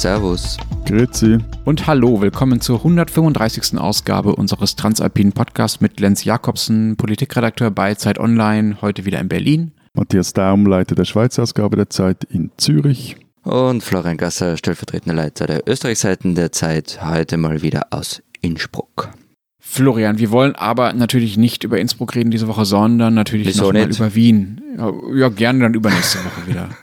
Servus. Grüezi. Und hallo, willkommen zur 135. Ausgabe unseres Transalpinen Podcasts mit Lenz Jakobsen, Politikredakteur bei Zeit Online, heute wieder in Berlin. Matthias Daum, Leiter der Schweizer Ausgabe der Zeit in Zürich. Und Florian Gasser, stellvertretender Leiter der Österreichseiten der Zeit, heute mal wieder aus Innsbruck. Florian, wir wollen aber natürlich nicht über Innsbruck reden diese Woche, sondern natürlich Wieso noch mal nicht? über Wien. Ja, ja, gerne dann übernächste Woche wieder.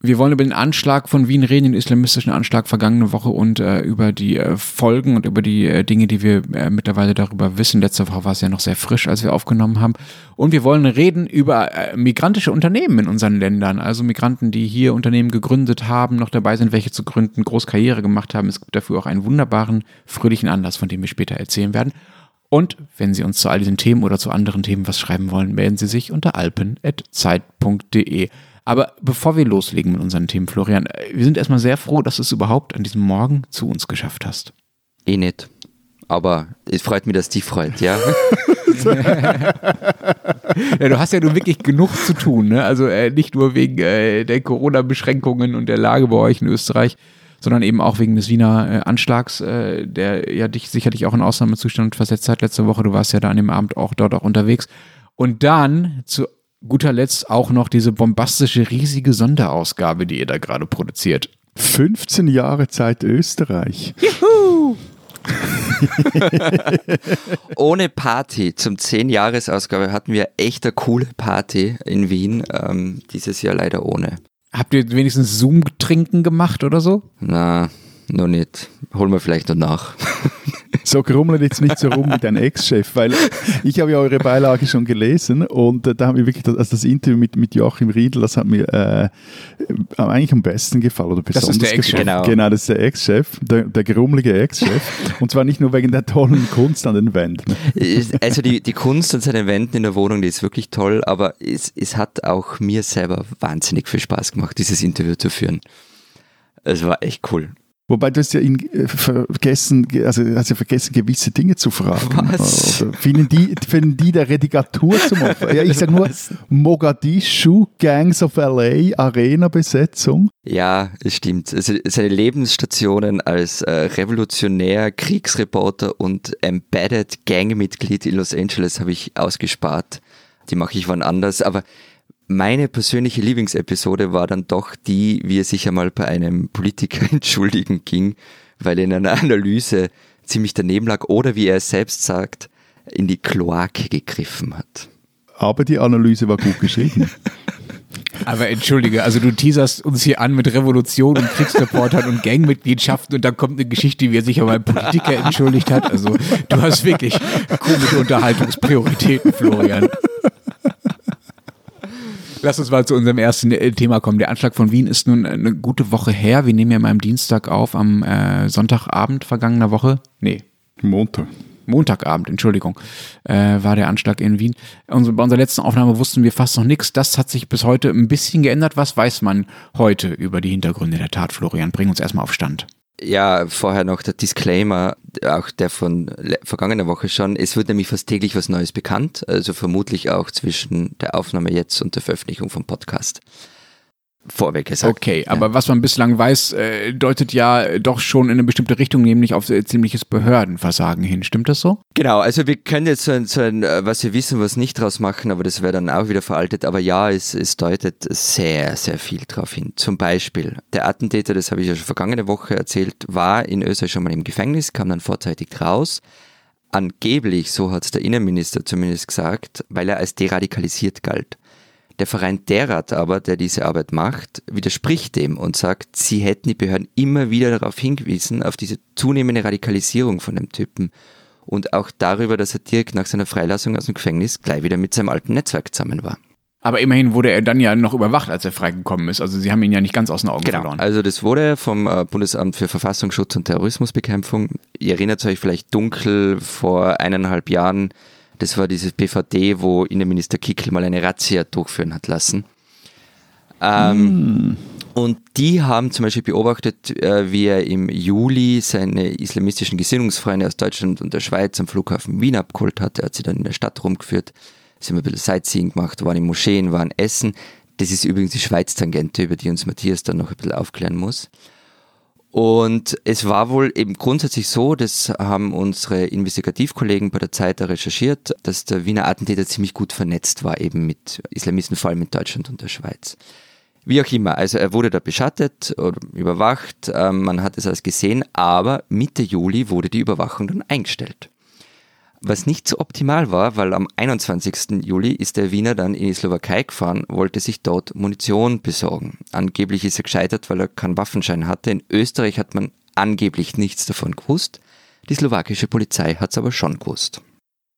Wir wollen über den Anschlag von Wien reden, den islamistischen Anschlag vergangene Woche und äh, über die äh, Folgen und über die äh, Dinge, die wir äh, mittlerweile darüber wissen. Letzte Woche war es ja noch sehr frisch, als wir aufgenommen haben. Und wir wollen reden über äh, migrantische Unternehmen in unseren Ländern. Also Migranten, die hier Unternehmen gegründet haben, noch dabei sind, welche zu gründen, groß Karriere gemacht haben. Es gibt dafür auch einen wunderbaren, fröhlichen Anlass, von dem wir später erzählen werden. Und wenn Sie uns zu all diesen Themen oder zu anderen Themen was schreiben wollen, melden Sie sich unter alpen.zeit.de. Aber bevor wir loslegen mit unseren Themen, Florian, äh, wir sind erstmal sehr froh, dass du es überhaupt an diesem Morgen zu uns geschafft hast. Eh nicht. Aber es freut mich, dass die freut, ja? Ja, du hast ja nun wirklich genug zu tun, ne? Also äh, nicht nur wegen äh, der Corona-Beschränkungen und der Lage bei euch in Österreich, sondern eben auch wegen des Wiener äh, Anschlags, äh, der ja dich sicherlich auch in Ausnahmezustand versetzt hat letzte Woche. Du warst ja da an dem Abend auch dort auch unterwegs. Und dann zu guter Letzt auch noch diese bombastische, riesige Sonderausgabe, die ihr da gerade produziert. 15 Jahre Zeit Österreich. Ohne Party zum 10-Jahres-Ausgabe hatten wir echt eine coole Party in Wien. Ähm, dieses Jahr leider ohne. Habt ihr wenigstens Zoom-Trinken gemacht oder so? Na, noch nicht. Holen wir vielleicht noch nach. So grummelt jetzt nicht so rum mit deinem Ex-Chef, weil ich habe ja eure Beilage schon gelesen und äh, da haben wir wirklich das, also das Interview mit, mit Joachim Riedl, das hat mir äh, eigentlich am besten gefallen oder Das besonders ist der Ex-Chef. Genau. Genau, das ist der Ex-Chef, der, der grummelige Ex-Chef und zwar nicht nur wegen der tollen Kunst an den Wänden. Also die, die Kunst an seinen Wänden in der Wohnung, die ist wirklich toll, aber es, es hat auch mir selber wahnsinnig viel Spaß gemacht, dieses Interview zu führen. Es war echt cool. Wobei du hast ja ihn äh, vergessen, also hast ja vergessen, gewisse Dinge zu fragen. Was? Oder finden die, finden die der Redigatur zum Opfer? Ja, ich sage nur Mogadischu, Gangs of LA, Arena-Besetzung. Ja, es stimmt. Also seine Lebensstationen als äh, Revolutionär, Kriegsreporter und Embedded Gangmitglied in Los Angeles habe ich ausgespart. Die mache ich wann anders. Aber meine persönliche Lieblingsepisode war dann doch die, wie er sich einmal bei einem Politiker entschuldigen ging, weil er in einer Analyse ziemlich daneben lag oder wie er es selbst sagt, in die Kloake gegriffen hat. Aber die Analyse war gut geschrieben. Aber entschuldige, also du teaserst uns hier an mit Revolution und Kriegsreportern und Gangmitgliedschaften und dann kommt eine Geschichte, wie er sich aber ein Politiker entschuldigt hat. Also du hast wirklich komische Unterhaltungsprioritäten, Florian. Lass uns mal zu unserem ersten äh, Thema kommen. Der Anschlag von Wien ist nun eine gute Woche her. Wir nehmen ja mal am Dienstag auf, am äh, Sonntagabend vergangener Woche. Nee, Montag. Montagabend, Entschuldigung, äh, war der Anschlag in Wien. Unsere, bei unserer letzten Aufnahme wussten wir fast noch nichts. Das hat sich bis heute ein bisschen geändert. Was weiß man heute über die Hintergründe der Tat, Florian? Bring uns erstmal auf Stand. Ja, vorher noch der Disclaimer, auch der von vergangener Woche schon. Es wird nämlich fast täglich was Neues bekannt, also vermutlich auch zwischen der Aufnahme jetzt und der Veröffentlichung vom Podcast. Vorweg gesagt. Okay, aber was man bislang weiß, äh, deutet ja doch schon in eine bestimmte Richtung, nämlich auf äh, ziemliches Behördenversagen hin. Stimmt das so? Genau, also wir können jetzt so ein, so ein äh, was wir wissen, was nicht draus machen, aber das wäre dann auch wieder veraltet. Aber ja, es, es deutet sehr, sehr viel drauf hin. Zum Beispiel, der Attentäter, das habe ich ja schon vergangene Woche erzählt, war in Österreich schon mal im Gefängnis, kam dann vorzeitig raus. Angeblich, so hat es der Innenminister zumindest gesagt, weil er als deradikalisiert galt. Der Verein Derat aber, der diese Arbeit macht, widerspricht dem und sagt, sie hätten die Behörden immer wieder darauf hingewiesen, auf diese zunehmende Radikalisierung von dem Typen und auch darüber, dass er direkt nach seiner Freilassung aus dem Gefängnis gleich wieder mit seinem alten Netzwerk zusammen war. Aber immerhin wurde er dann ja noch überwacht, als er freigekommen ist. Also sie haben ihn ja nicht ganz aus den Augen verloren. Also das wurde vom äh, Bundesamt für Verfassungsschutz und Terrorismusbekämpfung, ihr erinnert euch vielleicht dunkel vor eineinhalb Jahren, das war dieses BVD, wo Innenminister Kickl mal eine Razzia durchführen hat lassen. Ähm, Und die haben zum Beispiel beobachtet, äh, wie er im Juli seine islamistischen Gesinnungsfreunde aus Deutschland und der Schweiz am Flughafen Wien abgeholt hat. Er hat sie dann in der Stadt rumgeführt, sind ein bisschen Sightseeing gemacht, waren in Moscheen, waren essen. Das ist übrigens die Schweiz-Tangente, über die uns Matthias dann noch ein bisschen aufklären muss. Und es war wohl eben grundsätzlich so, das haben unsere Investigativkollegen bei der Zeit recherchiert, dass der Wiener Attentäter ziemlich gut vernetzt war, eben mit Islamisten, vor allem in Deutschland und der Schweiz. Wie auch immer, also er wurde da beschattet oder überwacht, ähm, man hat es alles gesehen, aber Mitte Juli wurde die Überwachung dann eingestellt. Was nicht so optimal war, weil am 21. Juli ist der Wiener dann in die Slowakei gefahren, wollte sich dort Munition besorgen. Angeblich ist er gescheitert, weil er keinen Waffenschein hatte. In Österreich hat man angeblich nichts davon gewusst. Die slowakische Polizei hat es aber schon gewusst.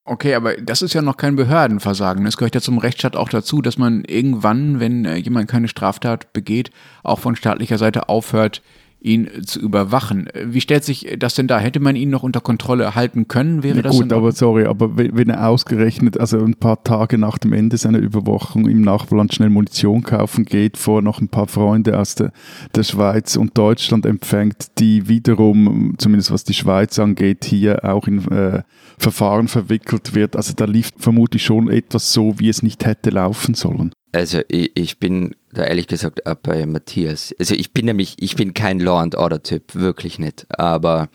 Okay, aber das ist ja noch kein Behördenversagen. Es gehört ja zum Rechtsstaat auch dazu, dass man irgendwann, wenn äh, jemand keine Straftat begeht, auch von staatlicher Seite aufhört, ihn zu überwachen. Wie stellt sich das denn da? Hätte man ihn noch unter Kontrolle halten können? Wäre ja, das gut, aber sorry, aber wenn er ausgerechnet, also ein paar Tage nach dem Ende seiner Überwachung im Nachbarland schnell Munition kaufen geht, vor noch ein paar Freunde aus der, der Schweiz und Deutschland empfängt, die wiederum, zumindest was die Schweiz angeht, hier auch in äh, Verfahren verwickelt wird. Also da lief vermutlich schon etwas so, wie es nicht hätte laufen sollen. Also ich, ich bin da ehrlich gesagt auch bei Matthias. Also ich bin nämlich, ich bin kein Law and Order Typ, wirklich nicht. Aber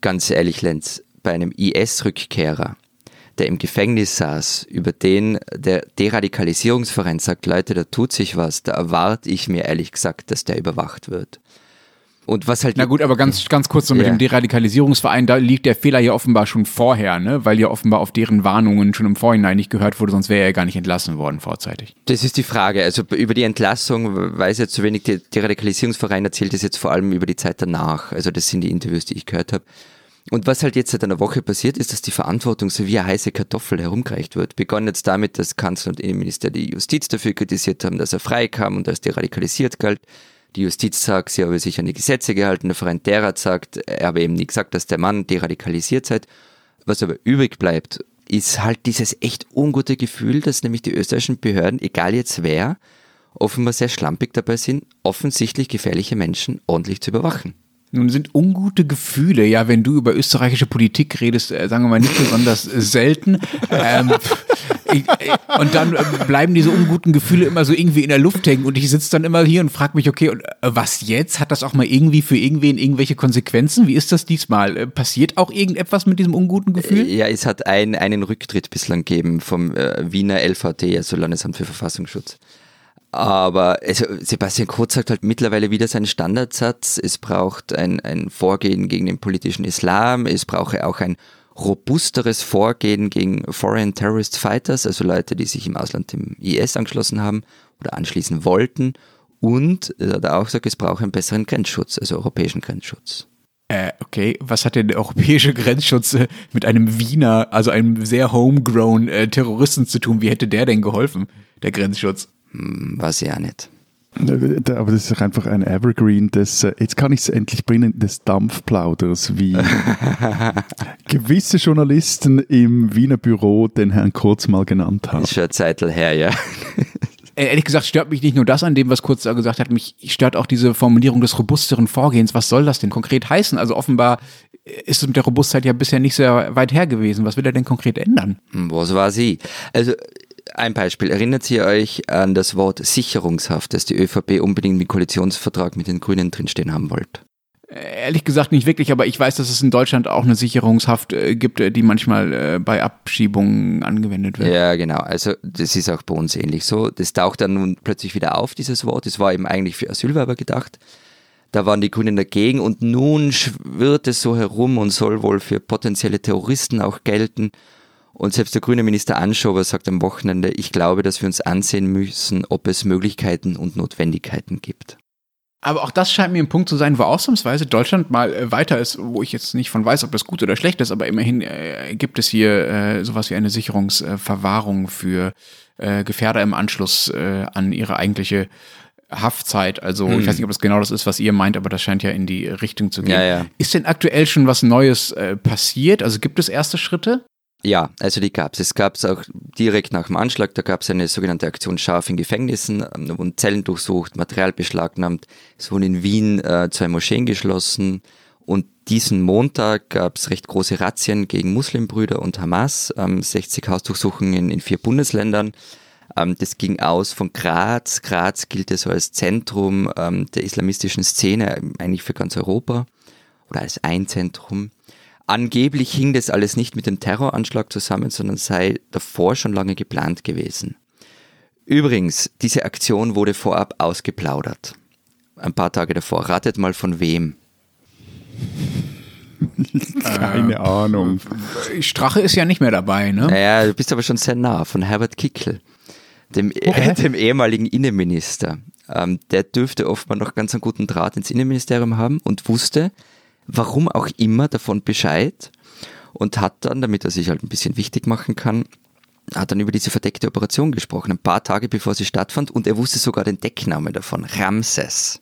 ganz ehrlich, Lenz, bei einem IS-Rückkehrer, der im Gefängnis saß, über den der Deradikalisierungsverein sagt, Leute, da tut sich was, da erwarte ich mir ehrlich gesagt, dass der überwacht wird. Und was halt. Na gut, aber ganz, ganz kurz so mit ja. dem Deradikalisierungsverein, da liegt der Fehler ja offenbar schon vorher, ne? Weil ja offenbar auf deren Warnungen schon im Vorhinein nicht gehört wurde, sonst wäre er ja gar nicht entlassen worden vorzeitig. Das ist die Frage. Also über die Entlassung weiß jetzt zu wenig. Der Deradikalisierungsverein erzählt es jetzt vor allem über die Zeit danach. Also das sind die Interviews, die ich gehört habe. Und was halt jetzt seit einer Woche passiert, ist, dass die Verantwortung so wie eine heiße Kartoffel herumgereicht wird. Begonnen jetzt damit, dass Kanzler und Innenminister die Justiz dafür kritisiert haben, dass er freikam und dass deradikalisiert galt. Die Justiz sagt, sie habe sich an die Gesetze gehalten. Der Verein Derat sagt, er habe eben nie gesagt, dass der Mann deradikalisiert sei. Was aber übrig bleibt, ist halt dieses echt ungute Gefühl, dass nämlich die österreichischen Behörden, egal jetzt wer, offenbar sehr schlampig dabei sind, offensichtlich gefährliche Menschen ordentlich zu überwachen. Nun sind ungute Gefühle, ja, wenn du über österreichische Politik redest, äh, sagen wir mal nicht besonders selten. Ähm, ich, äh, und dann äh, bleiben diese unguten Gefühle immer so irgendwie in der Luft hängen und ich sitze dann immer hier und frage mich, okay, und äh, was jetzt? Hat das auch mal irgendwie für irgendwen irgendwelche Konsequenzen? Wie ist das diesmal? Äh, passiert auch irgendetwas mit diesem unguten Gefühl? Ja, es hat ein, einen Rücktritt bislang gegeben vom Wiener LVT, also Landesamt für Verfassungsschutz. Aber also Sebastian Kurz sagt halt mittlerweile wieder seinen Standardsatz, es braucht ein, ein Vorgehen gegen den politischen Islam, es brauche auch ein robusteres Vorgehen gegen Foreign Terrorist Fighters, also Leute, die sich im Ausland dem IS angeschlossen haben oder anschließen wollten. Und er hat auch gesagt, es braucht einen besseren Grenzschutz, also europäischen Grenzschutz. Äh, okay, was hat denn der europäische Grenzschutz äh, mit einem Wiener, also einem sehr homegrown äh, Terroristen zu tun? Wie hätte der denn geholfen, der Grenzschutz? Hm, weiß ich auch nicht. Aber das ist doch einfach ein Evergreen des, äh, jetzt kann ich es endlich bringen, des Dampfplauders, wie gewisse Journalisten im Wiener Büro den Herrn Kurz mal genannt haben. Ist schon eine Zeit her, ja. Äh, ehrlich gesagt stört mich nicht nur das an dem, was Kurz da gesagt hat, mich stört auch diese Formulierung des robusteren Vorgehens. Was soll das denn konkret heißen? Also offenbar ist es mit der Robustheit ja bisher nicht sehr weit her gewesen. Was will er denn konkret ändern? Hm, was war sie? Also ein Beispiel. Erinnert ihr euch an das Wort Sicherungshaft, das die ÖVP unbedingt im Koalitionsvertrag mit den Grünen drinstehen haben wollte? Äh, ehrlich gesagt nicht wirklich, aber ich weiß, dass es in Deutschland auch eine Sicherungshaft äh, gibt, äh, die manchmal bei Abschiebungen angewendet wird. Ja, genau. Also das ist auch bei uns ähnlich so. Das taucht dann nun plötzlich wieder auf, dieses Wort. Es war eben eigentlich für Asylwerber gedacht. Da waren die Grünen dagegen und nun schwirrt es so herum und soll wohl für potenzielle Terroristen auch gelten. Und selbst der grüne Minister Anschober sagt am Wochenende, ich glaube, dass wir uns ansehen müssen, ob es Möglichkeiten und Notwendigkeiten gibt. Aber auch das scheint mir ein Punkt zu sein, wo ausnahmsweise Deutschland mal äh, weiter ist, wo ich jetzt nicht von weiß, ob das gut oder schlecht ist, aber immerhin äh, gibt es hier äh, sowas wie eine Sicherungsverwahrung für äh, Gefährder im Anschluss äh, an ihre eigentliche Haftzeit. Also hm. ich weiß nicht, ob das genau das ist, was ihr meint, aber das scheint ja in die Richtung zu gehen. Ja, ja. Ist denn aktuell schon was Neues äh, passiert? Also gibt es erste Schritte? Ja, also die gab es. Es gab es auch direkt nach dem Anschlag, da gab es eine sogenannte Aktion Scharf in Gefängnissen, ähm, da wurden Zellen durchsucht, Material beschlagnahmt, es wurden in Wien äh, zwei Moscheen geschlossen und diesen Montag gab es recht große Razzien gegen Muslimbrüder und Hamas, ähm, 60 Hausdurchsuchungen in vier Bundesländern. Ähm, das ging aus von Graz. Graz gilt so als Zentrum ähm, der islamistischen Szene, eigentlich für ganz Europa oder als ein Zentrum. Angeblich hing das alles nicht mit dem Terroranschlag zusammen, sondern sei davor schon lange geplant gewesen. Übrigens, diese Aktion wurde vorab ausgeplaudert. Ein paar Tage davor. Ratet mal von wem? Keine äh, Ahnung. Strache ist ja nicht mehr dabei, ne? Naja, du bist aber schon sehr nah, von Herbert Kickl, dem, okay. dem ehemaligen Innenminister. Ähm, der dürfte offenbar noch ganz einen guten Draht ins Innenministerium haben und wusste, warum auch immer, davon Bescheid und hat dann, damit er sich halt ein bisschen wichtig machen kann, hat dann über diese verdeckte Operation gesprochen, ein paar Tage bevor sie stattfand und er wusste sogar den Decknamen davon, Ramses.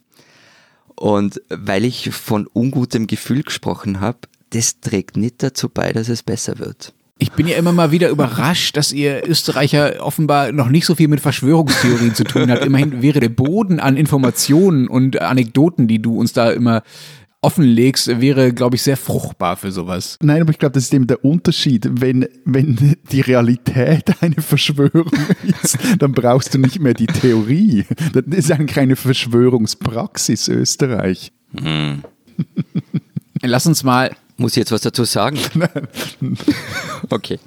Und weil ich von ungutem Gefühl gesprochen habe, das trägt nicht dazu bei, dass es besser wird. Ich bin ja immer mal wieder überrascht, dass ihr Österreicher offenbar noch nicht so viel mit Verschwörungstheorien zu tun habt. Immerhin wäre der Boden an Informationen und Anekdoten, die du uns da immer offenlegst, wäre, glaube ich, sehr fruchtbar für sowas. Nein, aber ich glaube, das ist eben der Unterschied. Wenn, wenn die Realität eine Verschwörung ist, dann brauchst du nicht mehr die Theorie. Das ist eigentlich keine Verschwörungspraxis Österreich. Hm. Lass uns mal. Muss ich jetzt was dazu sagen? okay.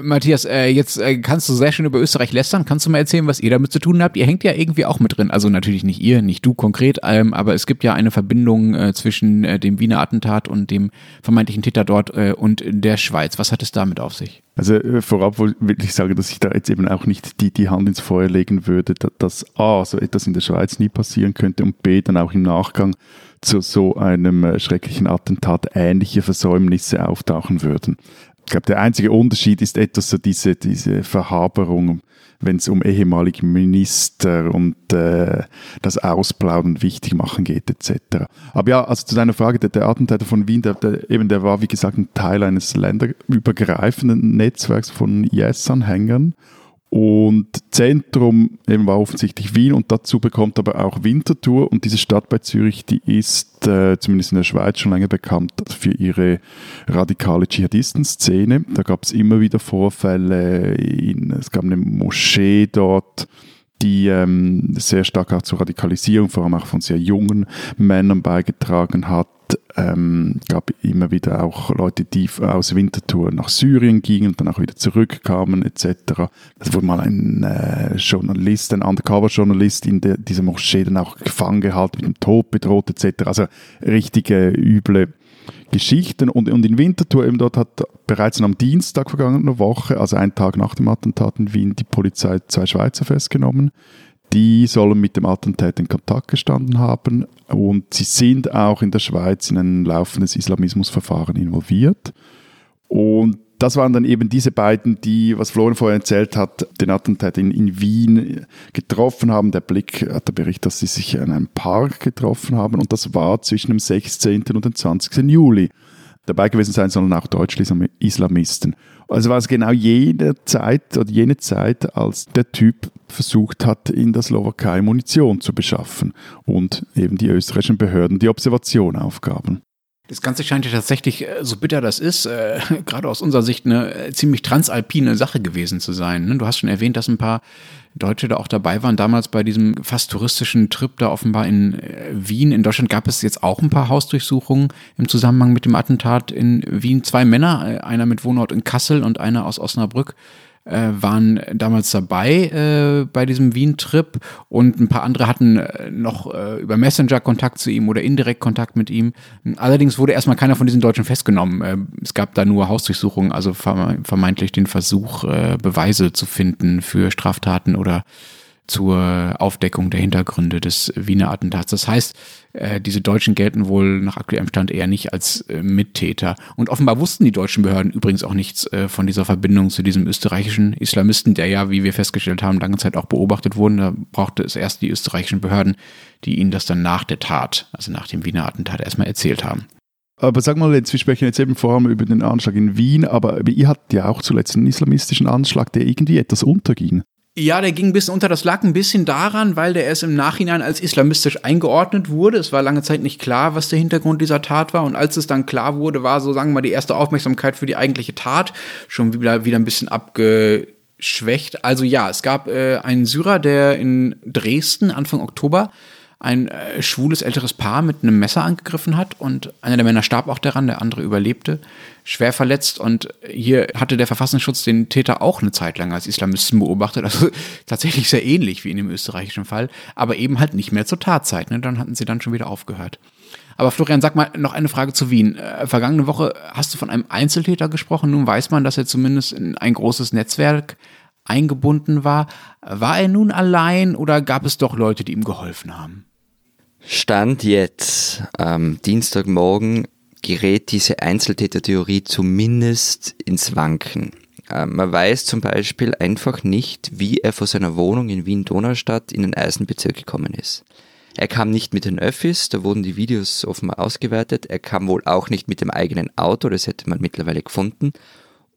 Matthias, äh, jetzt äh, kannst du sehr schön über Österreich lästern. Kannst du mal erzählen, was ihr damit zu tun habt? Ihr hängt ja irgendwie auch mit drin. Also natürlich nicht ihr, nicht du konkret, ähm, aber es gibt ja eine Verbindung äh, zwischen äh, dem Wiener Attentat und dem vermeintlichen Täter dort äh, und der Schweiz. Was hat es damit auf sich? Also äh, vorab will ich sagen, dass ich da jetzt eben auch nicht die, die Hand ins Feuer legen würde, dass A, so etwas in der Schweiz nie passieren könnte und B, dann auch im Nachgang zu so einem schrecklichen Attentat ähnliche Versäumnisse auftauchen würden. Ich glaube, der einzige Unterschied ist etwas so diese, diese Verhaberung, wenn es um ehemalige Minister und äh, das Ausplaudern wichtig machen geht, etc. Aber ja, also zu deiner Frage, der, der Attentäter von Wien, der, der, eben, der war, wie gesagt, ein Teil eines länderübergreifenden Netzwerks von IS-Anhängern und Zentrum eben war offensichtlich Wien und dazu bekommt aber auch Winterthur. Und diese Stadt bei Zürich, die ist äh, zumindest in der Schweiz schon lange bekannt für ihre radikale Dschihadistenszene. Da gab es immer wieder Vorfälle. In, es gab eine Moschee dort die ähm, sehr stark auch zur Radikalisierung, vor allem auch von sehr jungen Männern beigetragen hat. Ähm, gab immer wieder auch Leute, die aus Winterthur nach Syrien gingen und dann auch wieder zurückkamen etc. Es wurde mal ein äh, Journalist, ein Undercover-Journalist in der, dieser Moschee dann auch gefangen gehalten, mit dem Tod bedroht etc. Also richtige üble Geschichten. Und, und in Winterthur, eben dort hat bereits am Dienstag vergangener Woche, also einen Tag nach dem Attentat in Wien, die Polizei zwei Schweizer festgenommen. Die sollen mit dem Attentat in Kontakt gestanden haben und sie sind auch in der Schweiz in ein laufendes Islamismusverfahren involviert. Und das waren dann eben diese beiden, die, was Florian vorher erzählt hat, den Attentat in, in Wien getroffen haben. Der Blick hat der Bericht, dass sie sich in einem Park getroffen haben und das war zwischen dem 16. und dem 20. Juli. Dabei gewesen sein sollen auch deutsche Islamisten. Also war es genau jene Zeit oder jene Zeit, als der Typ versucht hat, in der Slowakei Munition zu beschaffen und eben die österreichischen Behörden die Observation aufgaben. Das Ganze scheint ja tatsächlich, äh, so bitter das ist, äh, gerade aus unserer Sicht eine äh, ziemlich transalpine Sache gewesen zu sein. Ne? Du hast schon erwähnt, dass ein paar Deutsche da auch dabei waren, damals bei diesem fast touristischen Trip da offenbar in äh, Wien. In Deutschland gab es jetzt auch ein paar Hausdurchsuchungen im Zusammenhang mit dem Attentat in Wien. Zwei Männer, einer mit Wohnort in Kassel und einer aus Osnabrück, äh, waren damals dabei äh, bei diesem Wien-Trip und ein paar andere hatten äh, noch äh, über Messenger Kontakt zu ihm oder indirekt Kontakt mit ihm. Allerdings wurde erstmal keiner von diesen Deutschen festgenommen. Äh, es gab da nur Hausdurchsuchungen, also vermeintlich den Versuch, äh, Beweise zu finden für Straftaten oder zur Aufdeckung der Hintergründe des Wiener Attentats. Das heißt, äh, diese Deutschen gelten wohl nach aktuellem Stand eher nicht als äh, Mittäter. Und offenbar wussten die deutschen Behörden übrigens auch nichts äh, von dieser Verbindung zu diesem österreichischen Islamisten, der ja, wie wir festgestellt haben, lange Zeit auch beobachtet wurden. Da brauchte es erst die österreichischen Behörden, die ihnen das dann nach der Tat, also nach dem Wiener Attentat, erstmal erzählt haben. Aber sag mal, jetzt, wir sprechen jetzt eben vor allem über den Anschlag in Wien, aber ihr hattet ja auch zuletzt einen islamistischen Anschlag, der irgendwie etwas unterging. Ja, der ging ein bisschen unter. Das lag ein bisschen daran, weil der erst im Nachhinein als islamistisch eingeordnet wurde. Es war lange Zeit nicht klar, was der Hintergrund dieser Tat war. Und als es dann klar wurde, war so, sagen wir mal, die erste Aufmerksamkeit für die eigentliche Tat schon wieder, wieder ein bisschen abge schwächt. Also ja, es gab äh, einen Syrer, der in Dresden Anfang Oktober ein äh, schwules älteres Paar mit einem Messer angegriffen hat und einer der Männer starb auch daran, der andere überlebte, schwer verletzt und hier hatte der Verfassungsschutz den Täter auch eine Zeit lang als Islamisten beobachtet, also tatsächlich sehr ähnlich wie in dem österreichischen Fall, aber eben halt nicht mehr zur Tatzeit, ne? dann hatten sie dann schon wieder aufgehört. Aber Florian, sag mal noch eine Frage zu Wien. Äh, vergangene Woche hast du von einem Einzeltäter gesprochen. Nun weiß man, dass er zumindest in ein großes Netzwerk eingebunden war. War er nun allein oder gab es doch Leute, die ihm geholfen haben? Stand jetzt am Dienstagmorgen gerät diese Einzeltätertheorie zumindest ins Wanken. Ähm, man weiß zum Beispiel einfach nicht, wie er vor seiner Wohnung in Wien-Donaustadt in den Eisenbezirk gekommen ist. Er kam nicht mit den Öffis, da wurden die Videos offenbar ausgewertet. Er kam wohl auch nicht mit dem eigenen Auto, das hätte man mittlerweile gefunden.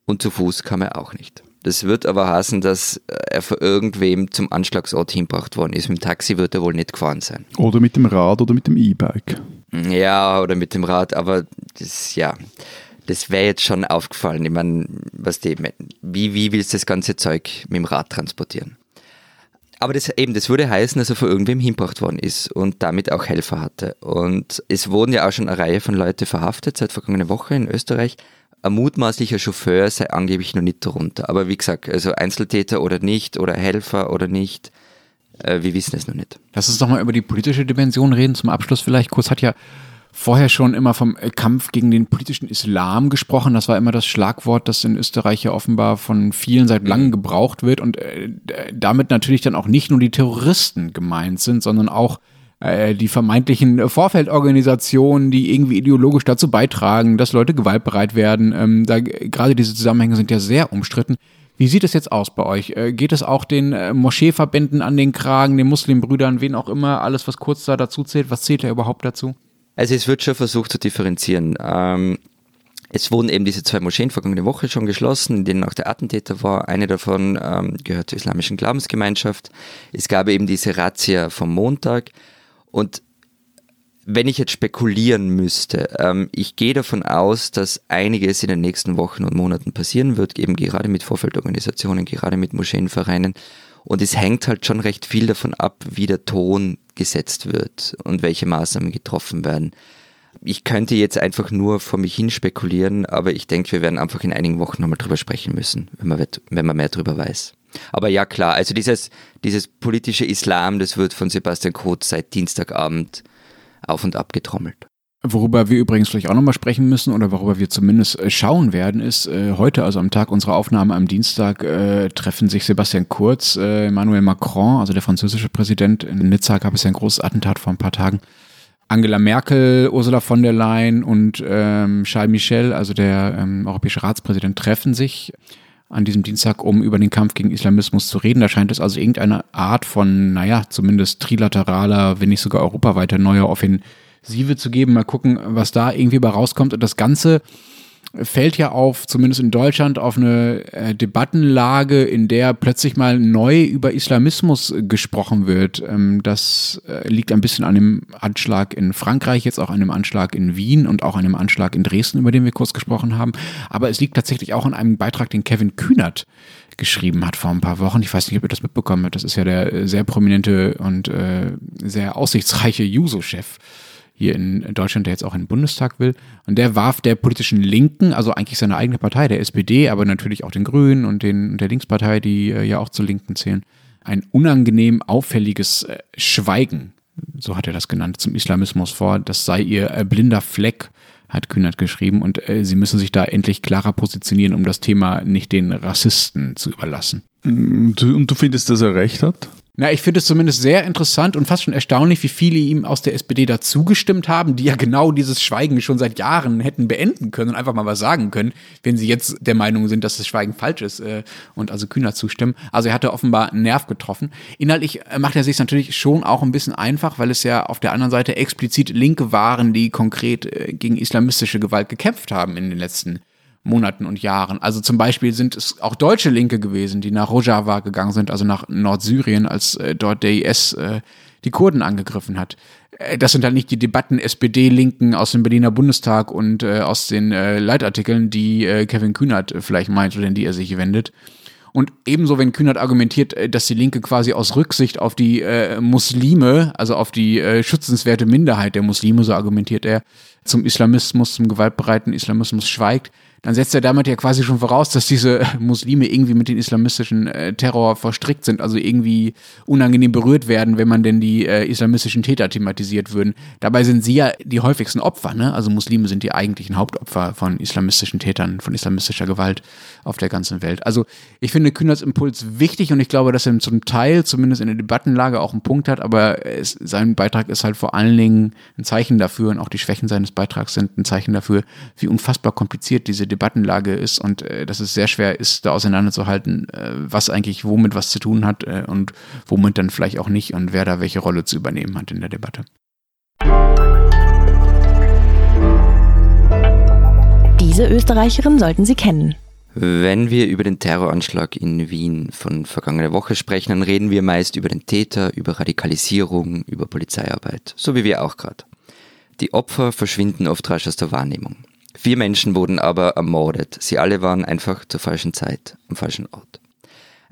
Und zu Fuß kam er auch nicht. Das wird aber heißen, dass er von irgendwem zum Anschlagsort hinbracht worden ist. Mit dem Taxi wird er wohl nicht gefahren sein. Oder mit dem Rad oder mit dem E-Bike. Ja, oder mit dem Rad, aber das, ja, das wäre jetzt schon aufgefallen. Ich meine, was die, wie, wie willst du das ganze Zeug mit dem Rad transportieren? Aber das eben, das würde heißen, dass er von irgendwem hinbracht worden ist und damit auch Helfer hatte. Und es wurden ja auch schon eine Reihe von Leuten verhaftet seit vergangener Woche in Österreich ein mutmaßlicher Chauffeur sei angeblich noch nicht darunter. Aber wie gesagt, also Einzeltäter oder nicht oder Helfer oder nicht, äh, wir wissen es noch nicht. Lass uns doch mal über die politische Dimension reden. Zum Abschluss vielleicht kurz hat ja vorher schon immer vom Kampf gegen den politischen Islam gesprochen. Das war immer das Schlagwort, das in Österreich ja offenbar von vielen seit langem gebraucht wird und äh, damit natürlich dann auch nicht nur die Terroristen gemeint sind, sondern auch äh, die vermeintlichen Vorfeldorganisationen, die irgendwie ideologisch dazu beitragen, dass Leute gewaltbereit werden. Ähm, da, gerade diese Zusammenhänge sind ja sehr umstritten. Wie sieht es jetzt aus bei euch? Äh, geht es auch den äh, Moscheeverbänden an den Kragen, den Muslimbrüdern, wen auch immer, alles, was kurz da dazu zählt? Was zählt da überhaupt dazu? Also es wird schon versucht zu differenzieren. Ähm, es wurden eben diese zwei Moscheen vergangene Woche schon geschlossen, in denen auch der Attentäter war. Eine davon ähm, gehört zur islamischen Glaubensgemeinschaft. Es gab eben diese Razzia vom Montag. Und wenn ich jetzt spekulieren müsste, ähm, ich gehe davon aus, dass einiges in den nächsten Wochen und Monaten passieren wird, eben gerade mit Vorfeldorganisationen, gerade mit Moscheenvereinen. Und es hängt halt schon recht viel davon ab, wie der Ton gesetzt wird und welche Maßnahmen getroffen werden. Ich könnte jetzt einfach nur vor mich hin spekulieren, aber ich denke, wir werden einfach in einigen Wochen nochmal drüber sprechen müssen, wenn man, wenn man mehr drüber weiß. Aber ja, klar, also dieses, dieses politische Islam, das wird von Sebastian Kurz seit Dienstagabend auf und ab getrommelt. Worüber wir übrigens vielleicht auch nochmal sprechen müssen oder worüber wir zumindest äh, schauen werden, ist äh, heute, also am Tag unserer Aufnahme am Dienstag, äh, treffen sich Sebastian Kurz, äh, Emmanuel Macron, also der französische Präsident. In Nizza gab es ja ein großes Attentat vor ein paar Tagen. Angela Merkel, Ursula von der Leyen und ähm, Charles Michel, also der ähm, europäische Ratspräsident, treffen sich an diesem Dienstag, um über den Kampf gegen Islamismus zu reden. Da scheint es also irgendeine Art von, naja, zumindest trilateraler, wenn nicht sogar europaweiter neuer Offensive zu geben. Mal gucken, was da irgendwie bei rauskommt. Und das Ganze fällt ja auf, zumindest in Deutschland, auf eine äh, Debattenlage, in der plötzlich mal neu über Islamismus gesprochen wird. Ähm, das äh, liegt ein bisschen an dem Anschlag in Frankreich, jetzt auch an dem Anschlag in Wien und auch an dem Anschlag in Dresden, über den wir kurz gesprochen haben. Aber es liegt tatsächlich auch an einem Beitrag, den Kevin Kühnert geschrieben hat vor ein paar Wochen. Ich weiß nicht, ob ihr das mitbekommen habt. Das ist ja der äh, sehr prominente und äh, sehr aussichtsreiche Juso-Chef hier in Deutschland, der jetzt auch in den Bundestag will. Und der warf der politischen Linken, also eigentlich seine eigene Partei, der SPD, aber natürlich auch den Grünen und den, der Linkspartei, die äh, ja auch zur Linken zählen, ein unangenehm auffälliges äh, Schweigen, so hat er das genannt, zum Islamismus vor. Das sei ihr äh, blinder Fleck, hat Kühnert geschrieben. Und äh, sie müssen sich da endlich klarer positionieren, um das Thema nicht den Rassisten zu überlassen. Und du findest, dass er recht hat? Na, ich finde es zumindest sehr interessant und fast schon erstaunlich, wie viele ihm aus der SPD dazugestimmt haben, die ja genau dieses Schweigen schon seit Jahren hätten beenden können und einfach mal was sagen können, wenn sie jetzt der Meinung sind, dass das Schweigen falsch ist äh, und also kühner zustimmen. Also er hatte offenbar einen Nerv getroffen. Inhaltlich äh, macht er sich natürlich schon auch ein bisschen einfach, weil es ja auf der anderen Seite explizit Linke waren, die konkret äh, gegen islamistische Gewalt gekämpft haben in den letzten Monaten und Jahren. Also zum Beispiel sind es auch deutsche Linke gewesen, die nach Rojava gegangen sind, also nach Nordsyrien, als äh, dort der IS äh, die Kurden angegriffen hat. Äh, das sind halt nicht die Debatten SPD-Linken aus dem Berliner Bundestag und äh, aus den äh, Leitartikeln, die äh, Kevin Kühnert vielleicht meint oder in die er sich wendet. Und ebenso, wenn Kühnert argumentiert, äh, dass die Linke quasi aus Rücksicht auf die äh, Muslime, also auf die äh, schützenswerte Minderheit der Muslime, so argumentiert er, zum Islamismus, zum gewaltbereiten Islamismus schweigt, dann setzt er damit ja quasi schon voraus, dass diese Muslime irgendwie mit den islamistischen äh, Terror verstrickt sind, also irgendwie unangenehm berührt werden, wenn man denn die äh, islamistischen Täter thematisiert würden. Dabei sind sie ja die häufigsten Opfer, ne? Also Muslime sind die eigentlichen Hauptopfer von islamistischen Tätern, von islamistischer Gewalt auf der ganzen Welt. Also ich finde Kühners Impuls wichtig und ich glaube, dass er zum Teil zumindest in der Debattenlage auch einen Punkt hat, aber es, sein Beitrag ist halt vor allen Dingen ein Zeichen dafür und auch die Schwächen seines Beitrags sind ein Zeichen dafür, wie unfassbar kompliziert diese Debattenlage ist und äh, dass es sehr schwer ist, da auseinanderzuhalten, äh, was eigentlich womit was zu tun hat äh, und womit dann vielleicht auch nicht und wer da welche Rolle zu übernehmen hat in der Debatte. Diese Österreicherin sollten Sie kennen. Wenn wir über den Terroranschlag in Wien von vergangener Woche sprechen, dann reden wir meist über den Täter, über Radikalisierung, über Polizeiarbeit, so wie wir auch gerade. Die Opfer verschwinden oft rasch aus der Wahrnehmung. Vier Menschen wurden aber ermordet. Sie alle waren einfach zur falschen Zeit am falschen Ort.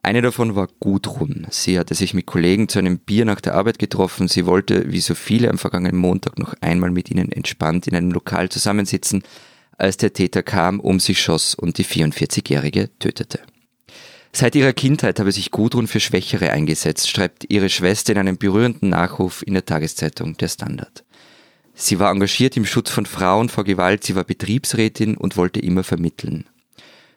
Eine davon war Gudrun. Sie hatte sich mit Kollegen zu einem Bier nach der Arbeit getroffen. Sie wollte, wie so viele am vergangenen Montag, noch einmal mit ihnen entspannt in einem Lokal zusammensitzen, als der Täter kam, um sie schoss und die 44-Jährige tötete. Seit ihrer Kindheit habe sich Gudrun für Schwächere eingesetzt, schreibt ihre Schwester in einem berührenden Nachruf in der Tageszeitung Der Standard. Sie war engagiert im Schutz von Frauen vor Gewalt, sie war Betriebsrätin und wollte immer vermitteln.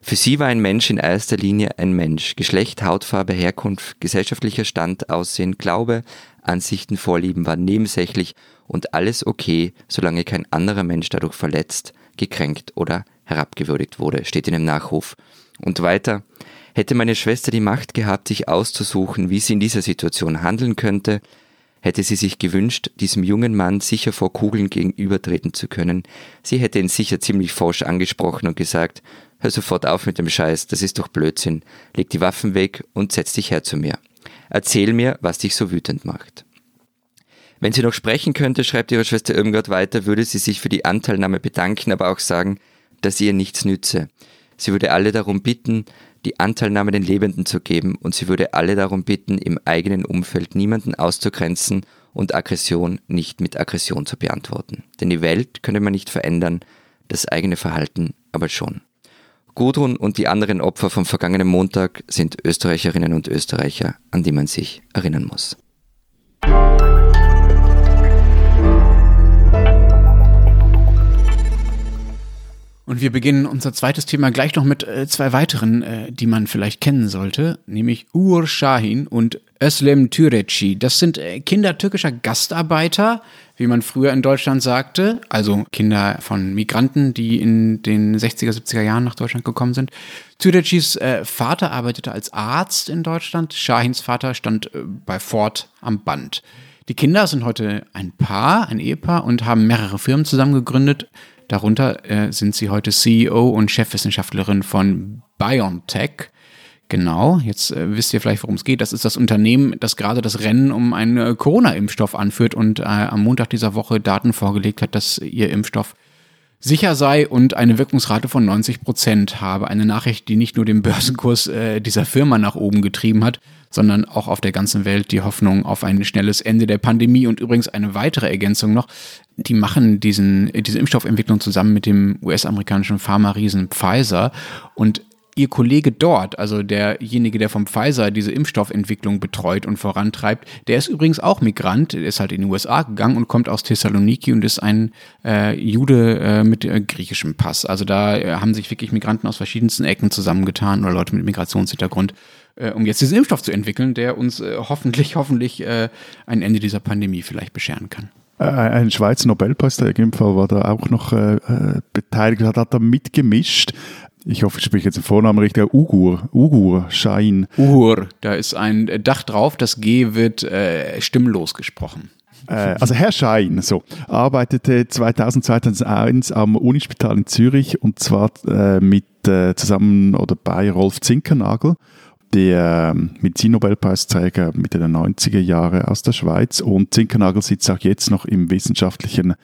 Für sie war ein Mensch in erster Linie ein Mensch. Geschlecht, Hautfarbe, Herkunft, gesellschaftlicher Stand, Aussehen, Glaube, Ansichten, Vorlieben waren nebensächlich und alles okay, solange kein anderer Mensch dadurch verletzt, gekränkt oder herabgewürdigt wurde, steht in dem Nachruf. Und weiter, hätte meine Schwester die Macht gehabt, sich auszusuchen, wie sie in dieser Situation handeln könnte, hätte sie sich gewünscht, diesem jungen Mann sicher vor Kugeln gegenübertreten zu können. Sie hätte ihn sicher ziemlich forsch angesprochen und gesagt, hör sofort auf mit dem Scheiß, das ist doch Blödsinn, leg die Waffen weg und setz dich her zu mir. Erzähl mir, was dich so wütend macht. Wenn sie noch sprechen könnte, schreibt ihre Schwester Irmgard weiter, würde sie sich für die Anteilnahme bedanken, aber auch sagen, dass ihr nichts nütze. Sie würde alle darum bitten, die Anteilnahme den Lebenden zu geben und sie würde alle darum bitten, im eigenen Umfeld niemanden auszugrenzen und Aggression nicht mit Aggression zu beantworten. Denn die Welt könne man nicht verändern, das eigene Verhalten aber schon. Gudrun und die anderen Opfer vom vergangenen Montag sind Österreicherinnen und Österreicher, an die man sich erinnern muss. Und wir beginnen unser zweites Thema gleich noch mit äh, zwei weiteren, äh, die man vielleicht kennen sollte, nämlich Ur Shahin und Özlem Türeci. Das sind äh, Kinder türkischer Gastarbeiter, wie man früher in Deutschland sagte, also Kinder von Migranten, die in den 60er, 70er Jahren nach Deutschland gekommen sind. Türecis äh, Vater arbeitete als Arzt in Deutschland, Shahins Vater stand äh, bei Ford am Band. Die Kinder sind heute ein Paar, ein Ehepaar und haben mehrere Firmen zusammen gegründet. Darunter äh, sind sie heute CEO und Chefwissenschaftlerin von BioNTech. Genau, jetzt äh, wisst ihr vielleicht, worum es geht. Das ist das Unternehmen, das gerade das Rennen um einen äh, Corona-Impfstoff anführt und äh, am Montag dieser Woche Daten vorgelegt hat, dass ihr Impfstoff sicher sei und eine Wirkungsrate von 90 Prozent habe. Eine Nachricht, die nicht nur den Börsenkurs äh, dieser Firma nach oben getrieben hat, sondern auch auf der ganzen Welt die Hoffnung auf ein schnelles Ende der Pandemie. Und übrigens eine weitere Ergänzung noch. Die machen diesen, diese Impfstoffentwicklung zusammen mit dem US-amerikanischen Pharma-Riesen Pfizer. Und Ihr Kollege dort, also derjenige, der vom Pfizer diese Impfstoffentwicklung betreut und vorantreibt, der ist übrigens auch Migrant, ist halt in die USA gegangen und kommt aus Thessaloniki und ist ein äh, Jude äh, mit äh, griechischem Pass. Also da äh, haben sich wirklich Migranten aus verschiedensten Ecken zusammengetan oder Leute mit Migrationshintergrund, äh, um jetzt diesen Impfstoff zu entwickeln, der uns äh, hoffentlich, hoffentlich ein Ende dieser Pandemie vielleicht bescheren kann. Ein Schweizer Nobelpreisträger im Fall war da auch noch äh, beteiligt, hat, hat da mitgemischt ich hoffe, ich spreche jetzt den Vornamen richtig, Ugur, Ugur, Schein. Ugur, da ist ein Dach drauf, das G wird äh, stimmlos gesprochen. Äh, also Herr Schein so, arbeitete 2000, 2001 am Unispital in Zürich und zwar äh, mit äh, zusammen oder bei Rolf Zinkernagel, der Medizinnobelpreisträger Mitte der 90er Jahre aus der Schweiz und Zinkernagel sitzt auch jetzt noch im wissenschaftlichen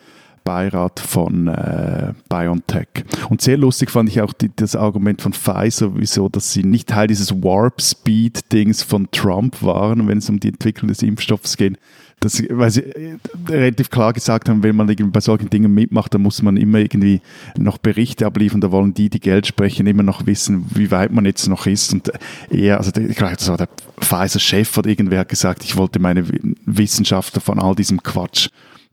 Beirat von äh, BioNTech. Und sehr lustig fand ich auch die, das Argument von Pfizer, wieso, dass sie nicht Teil dieses Warp-Speed-Dings von Trump waren, wenn es um die Entwicklung des Impfstoffs geht. Das, weil sie äh, relativ klar gesagt haben, wenn man bei solchen Dingen mitmacht, dann muss man immer irgendwie noch Berichte abliefern. Da wollen die, die Geld sprechen, immer noch wissen, wie weit man jetzt noch ist. Und er, also ich glaube, das war der Pfizer-Chef oder irgendwer hat gesagt, ich wollte meine Wissenschaftler von all diesem Quatsch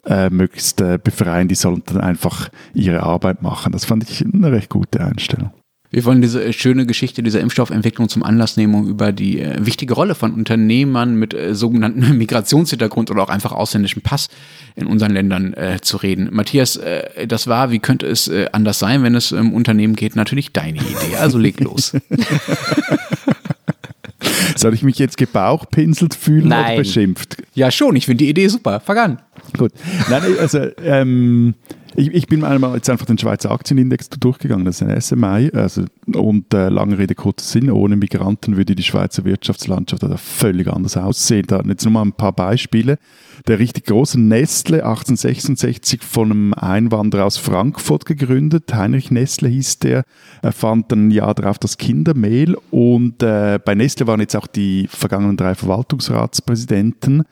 äh, möglichst äh, befreien. Die sollen dann einfach ihre Arbeit machen. Das fand ich eine recht gute Einstellung. Wir wollen diese äh, schöne Geschichte dieser Impfstoffentwicklung zum Anlass nehmen, um über die äh, wichtige Rolle von Unternehmern mit äh, sogenannten Migrationshintergrund oder auch einfach ausländischem Pass in unseren Ländern äh, zu reden. Matthias, äh, das war, wie könnte es äh, anders sein, wenn es um Unternehmen geht? Natürlich deine Idee. Also leg los. Soll ich mich jetzt gebauchpinselt fühlen Nein. oder beschimpft? Ja, schon. Ich finde die Idee super. Fang an. Gut. Nein, also ähm, ich, ich bin einmal jetzt einfach den Schweizer Aktienindex durchgegangen, das ist ein SMI. Also, und äh, lange Rede, kurzer Sinn, ohne Migranten würde die Schweizer Wirtschaftslandschaft da völlig anders aussehen. Da jetzt nur mal ein paar Beispiele. Der richtig große Nestle, 1866 von einem Einwanderer aus Frankfurt gegründet. Heinrich Nestle hieß der. Er fand ein Jahr darauf das Kindermehl. Und äh, bei Nestle waren jetzt auch die vergangenen drei Verwaltungsratspräsidenten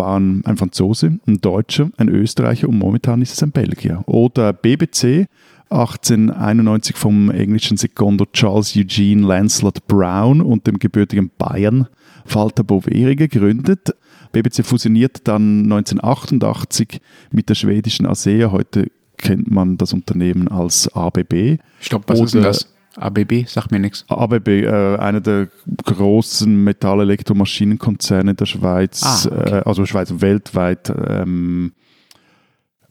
waren ein Franzose, ein Deutscher, ein Österreicher und momentan ist es ein Belgier. Oder BBC, 1891 vom englischen Sekondo Charles Eugene Lancelot Brown und dem gebürtigen Bayern Walter Boveri gegründet. BBC fusioniert dann 1988 mit der schwedischen ASEA. Heute kennt man das Unternehmen als ABB. Stopp, was ist denn Oder- das? ABB? Sagt mir nichts. ABB, äh, einer der großen Metallelektromaschinenkonzerne der Schweiz, Ah, okay. äh, also Schweiz weltweit, ähm,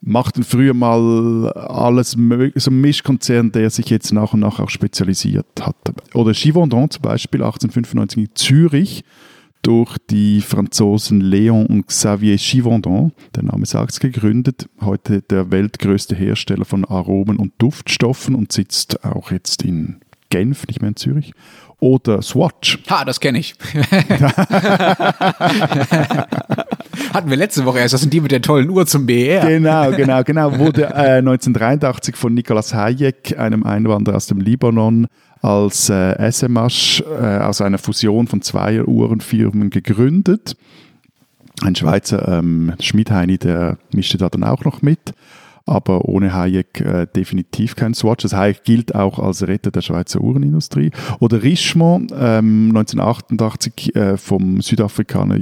machten früher mal alles mögliche, so ein Mischkonzern, der sich jetzt nach und nach auch spezialisiert hat. Oder Givaudan zum Beispiel, 1895 in Zürich, durch die Franzosen Léon und Xavier Givaudan, der Name sagt es, gegründet. Heute der weltgrößte Hersteller von Aromen und Duftstoffen und sitzt auch jetzt in Genf, nicht mehr in Zürich. Oder Swatch. Ha, das kenne ich. Hatten wir letzte Woche erst. Das sind die mit der tollen Uhr zum BR. Genau, genau, genau. Wurde äh, 1983 von Nicolas Hayek, einem Einwanderer aus dem Libanon, als äh, SMH äh, aus einer Fusion von zwei Uhrenfirmen gegründet. Ein Schweizer ähm, Schmidheini, der mischte da dann auch noch mit. Aber ohne Hayek äh, definitiv kein Swatch. Das Hayek gilt auch als Retter der Schweizer Uhrenindustrie. Oder Richemont, ähm, 1988 äh, vom Südafrikaner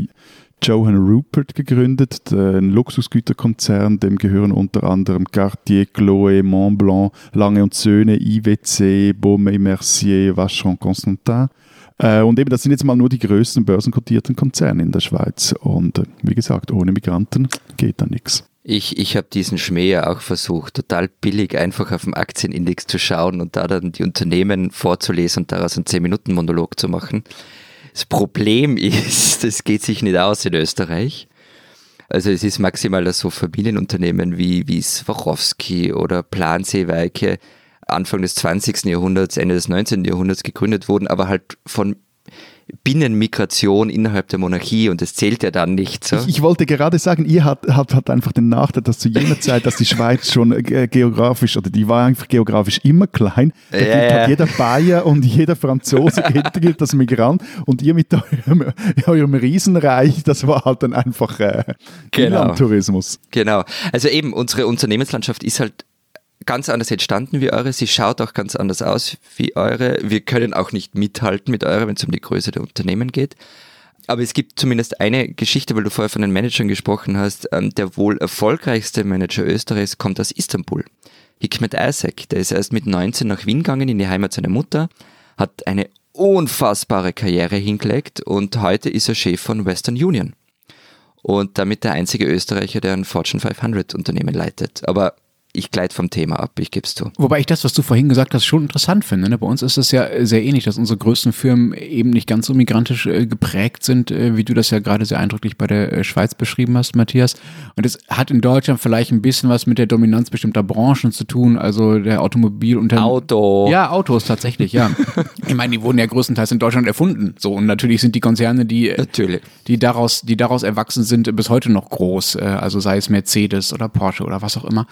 Johan Rupert gegründet, ein Luxusgüterkonzern, dem gehören unter anderem Cartier, Chloé, Montblanc, Lange und Söhne, IWC, Baume Mercier, Vacheron Constantin. Äh, und eben, das sind jetzt mal nur die größten börsenkotierten Konzerne in der Schweiz. Und äh, wie gesagt, ohne Migranten geht da nichts. Ich, ich habe diesen Schmäh ja auch versucht, total billig einfach auf den Aktienindex zu schauen und da dann die Unternehmen vorzulesen und daraus einen 10-Minuten-Monolog zu machen. Das Problem ist, das geht sich nicht aus in Österreich. Also es ist maximal dass so Familienunternehmen wie, wie Swarovski oder Planseeweike Anfang des 20. Jahrhunderts, Ende des 19. Jahrhunderts gegründet wurden, aber halt von Binnenmigration innerhalb der Monarchie und das zählt ja dann nicht. So. Ich, ich wollte gerade sagen, ihr habt, habt, habt einfach den Nachteil, dass zu jener Zeit, dass die Schweiz schon äh, geografisch, oder die war einfach geografisch immer klein, da Ja, halt jeder Bayer und jeder Franzose gilt, das Migrant und ihr mit eurem, eurem Riesenreich, das war halt dann einfach äh, Genau. Inlandtourismus. Genau. Also eben, unsere Unternehmenslandschaft ist halt ganz anders entstanden wie eure. Sie schaut auch ganz anders aus wie eure. Wir können auch nicht mithalten mit eurer, wenn es um die Größe der Unternehmen geht. Aber es gibt zumindest eine Geschichte, weil du vorher von den Managern gesprochen hast. Ähm, der wohl erfolgreichste Manager Österreichs kommt aus Istanbul. Hikmet Isaac, der ist erst mit 19 nach Wien gegangen, in die Heimat seiner Mutter, hat eine unfassbare Karriere hingelegt und heute ist er Chef von Western Union und damit der einzige Österreicher, der ein Fortune 500 Unternehmen leitet. Aber ich gleite vom Thema ab, ich gebe es zu. Wobei ich das, was du vorhin gesagt hast, schon interessant finde. Ne? Bei uns ist es ja sehr ähnlich, dass unsere größten Firmen eben nicht ganz so migrantisch äh, geprägt sind, äh, wie du das ja gerade sehr eindrücklich bei der äh, Schweiz beschrieben hast, Matthias. Und es hat in Deutschland vielleicht ein bisschen was mit der Dominanz bestimmter Branchen zu tun, also der Automobilunternehmen. Auto. Ja, Autos tatsächlich, ja. ich meine, die wurden ja größtenteils in Deutschland erfunden. So, und natürlich sind die Konzerne, die, äh, Natürlich. die daraus, die daraus erwachsen sind, bis heute noch groß. Äh, Also sei es Mercedes oder Porsche oder was auch immer.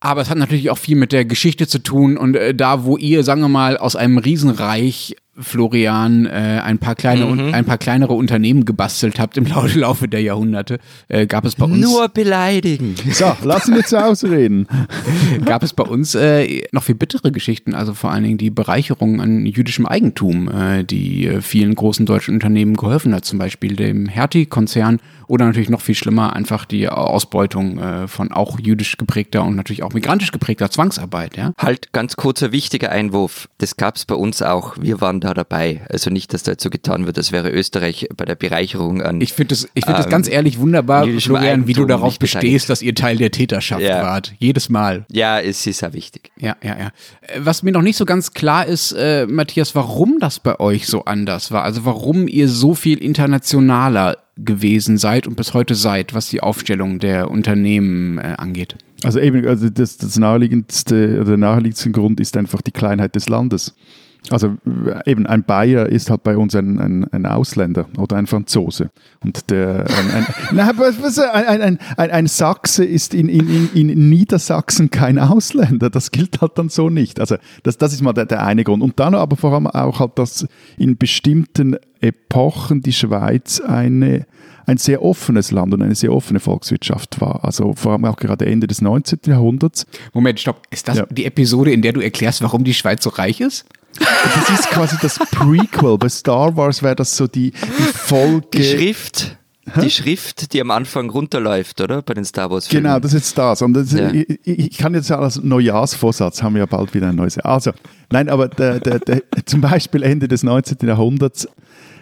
Aber es hat natürlich auch viel mit der Geschichte zu tun und äh, da, wo ihr, sagen wir mal, aus einem Riesenreich Florian äh, ein paar kleine Mhm. ein paar kleinere Unternehmen gebastelt habt im Lau- Laufe der Jahrhunderte, äh, gab es bei uns Nur beleidigen. So, lassen wir zu ausreden. gab es bei uns äh, noch viel bittere Geschichten, also vor allen Dingen die Bereicherung an jüdischem Eigentum, äh, die äh, vielen großen deutschen Unternehmen geholfen hat, zum Beispiel dem Hertie-Konzern oder natürlich noch viel schlimmer einfach die Ausbeutung äh, von auch jüdisch geprägter und natürlich auch migrantisch geprägter Zwangsarbeit. Ja? Halt ganz kurzer wichtiger Einwurf. Das gab es bei uns auch. Wir waren da dabei. Also nicht, dass da jetzt so getan wird, als wäre Österreich bei der Bereicherung an. Ich finde das, ich find das Ähm, ganz ehrlich wunderbar, Florian, wie du darauf bestehst, dass ihr Teil der Täterschaft Ja. wart. Jedes Mal. ja, es ist ja wichtig. Ja, ja, ja. Äh, Was mir noch nicht so ganz klar ist, äh, Matthias, warum das bei euch so anders war. Also warum ihr so viel internationaler gewesen seid und bis heute seid, was die Aufstellung der Unternehmen äh, angeht. Also eben, also das, das naheliegendste, oder der naheliegendste Grund ist einfach die Kleinheit des Landes. Also eben ein Bayer ist halt bei uns ein, ein, ein Ausländer oder ein Franzose. Und der ein, ein, ein, ein, Sachse ist in, in, in, in Niedersachsen kein Ausländer. Das gilt halt dann so nicht. Also das, das ist mal der, der eine Grund. Und dann aber vor allem auch halt, dass in bestimmten Epochen die Schweiz eine ein sehr offenes Land und eine sehr offene Volkswirtschaft war. Also vor allem auch gerade Ende des 19. Jahrhunderts. Moment, stopp. Ist das Ja. die Episode, in der du erklärst, warum die Schweiz so reich ist? Das ist quasi das Prequel. Bei Star Wars wäre das so die, die Folge. Die Schrift, die Schrift, die am Anfang runterläuft, oder? Bei den Star Wars Filmen. Genau, das ist das. Und das, Ja. ich, ich kann jetzt ja als Neujahrsvorsatz, haben wir ja bald wieder ein neues. Also, nein, aber der, der, der, zum Beispiel Ende des 19. Jahrhunderts,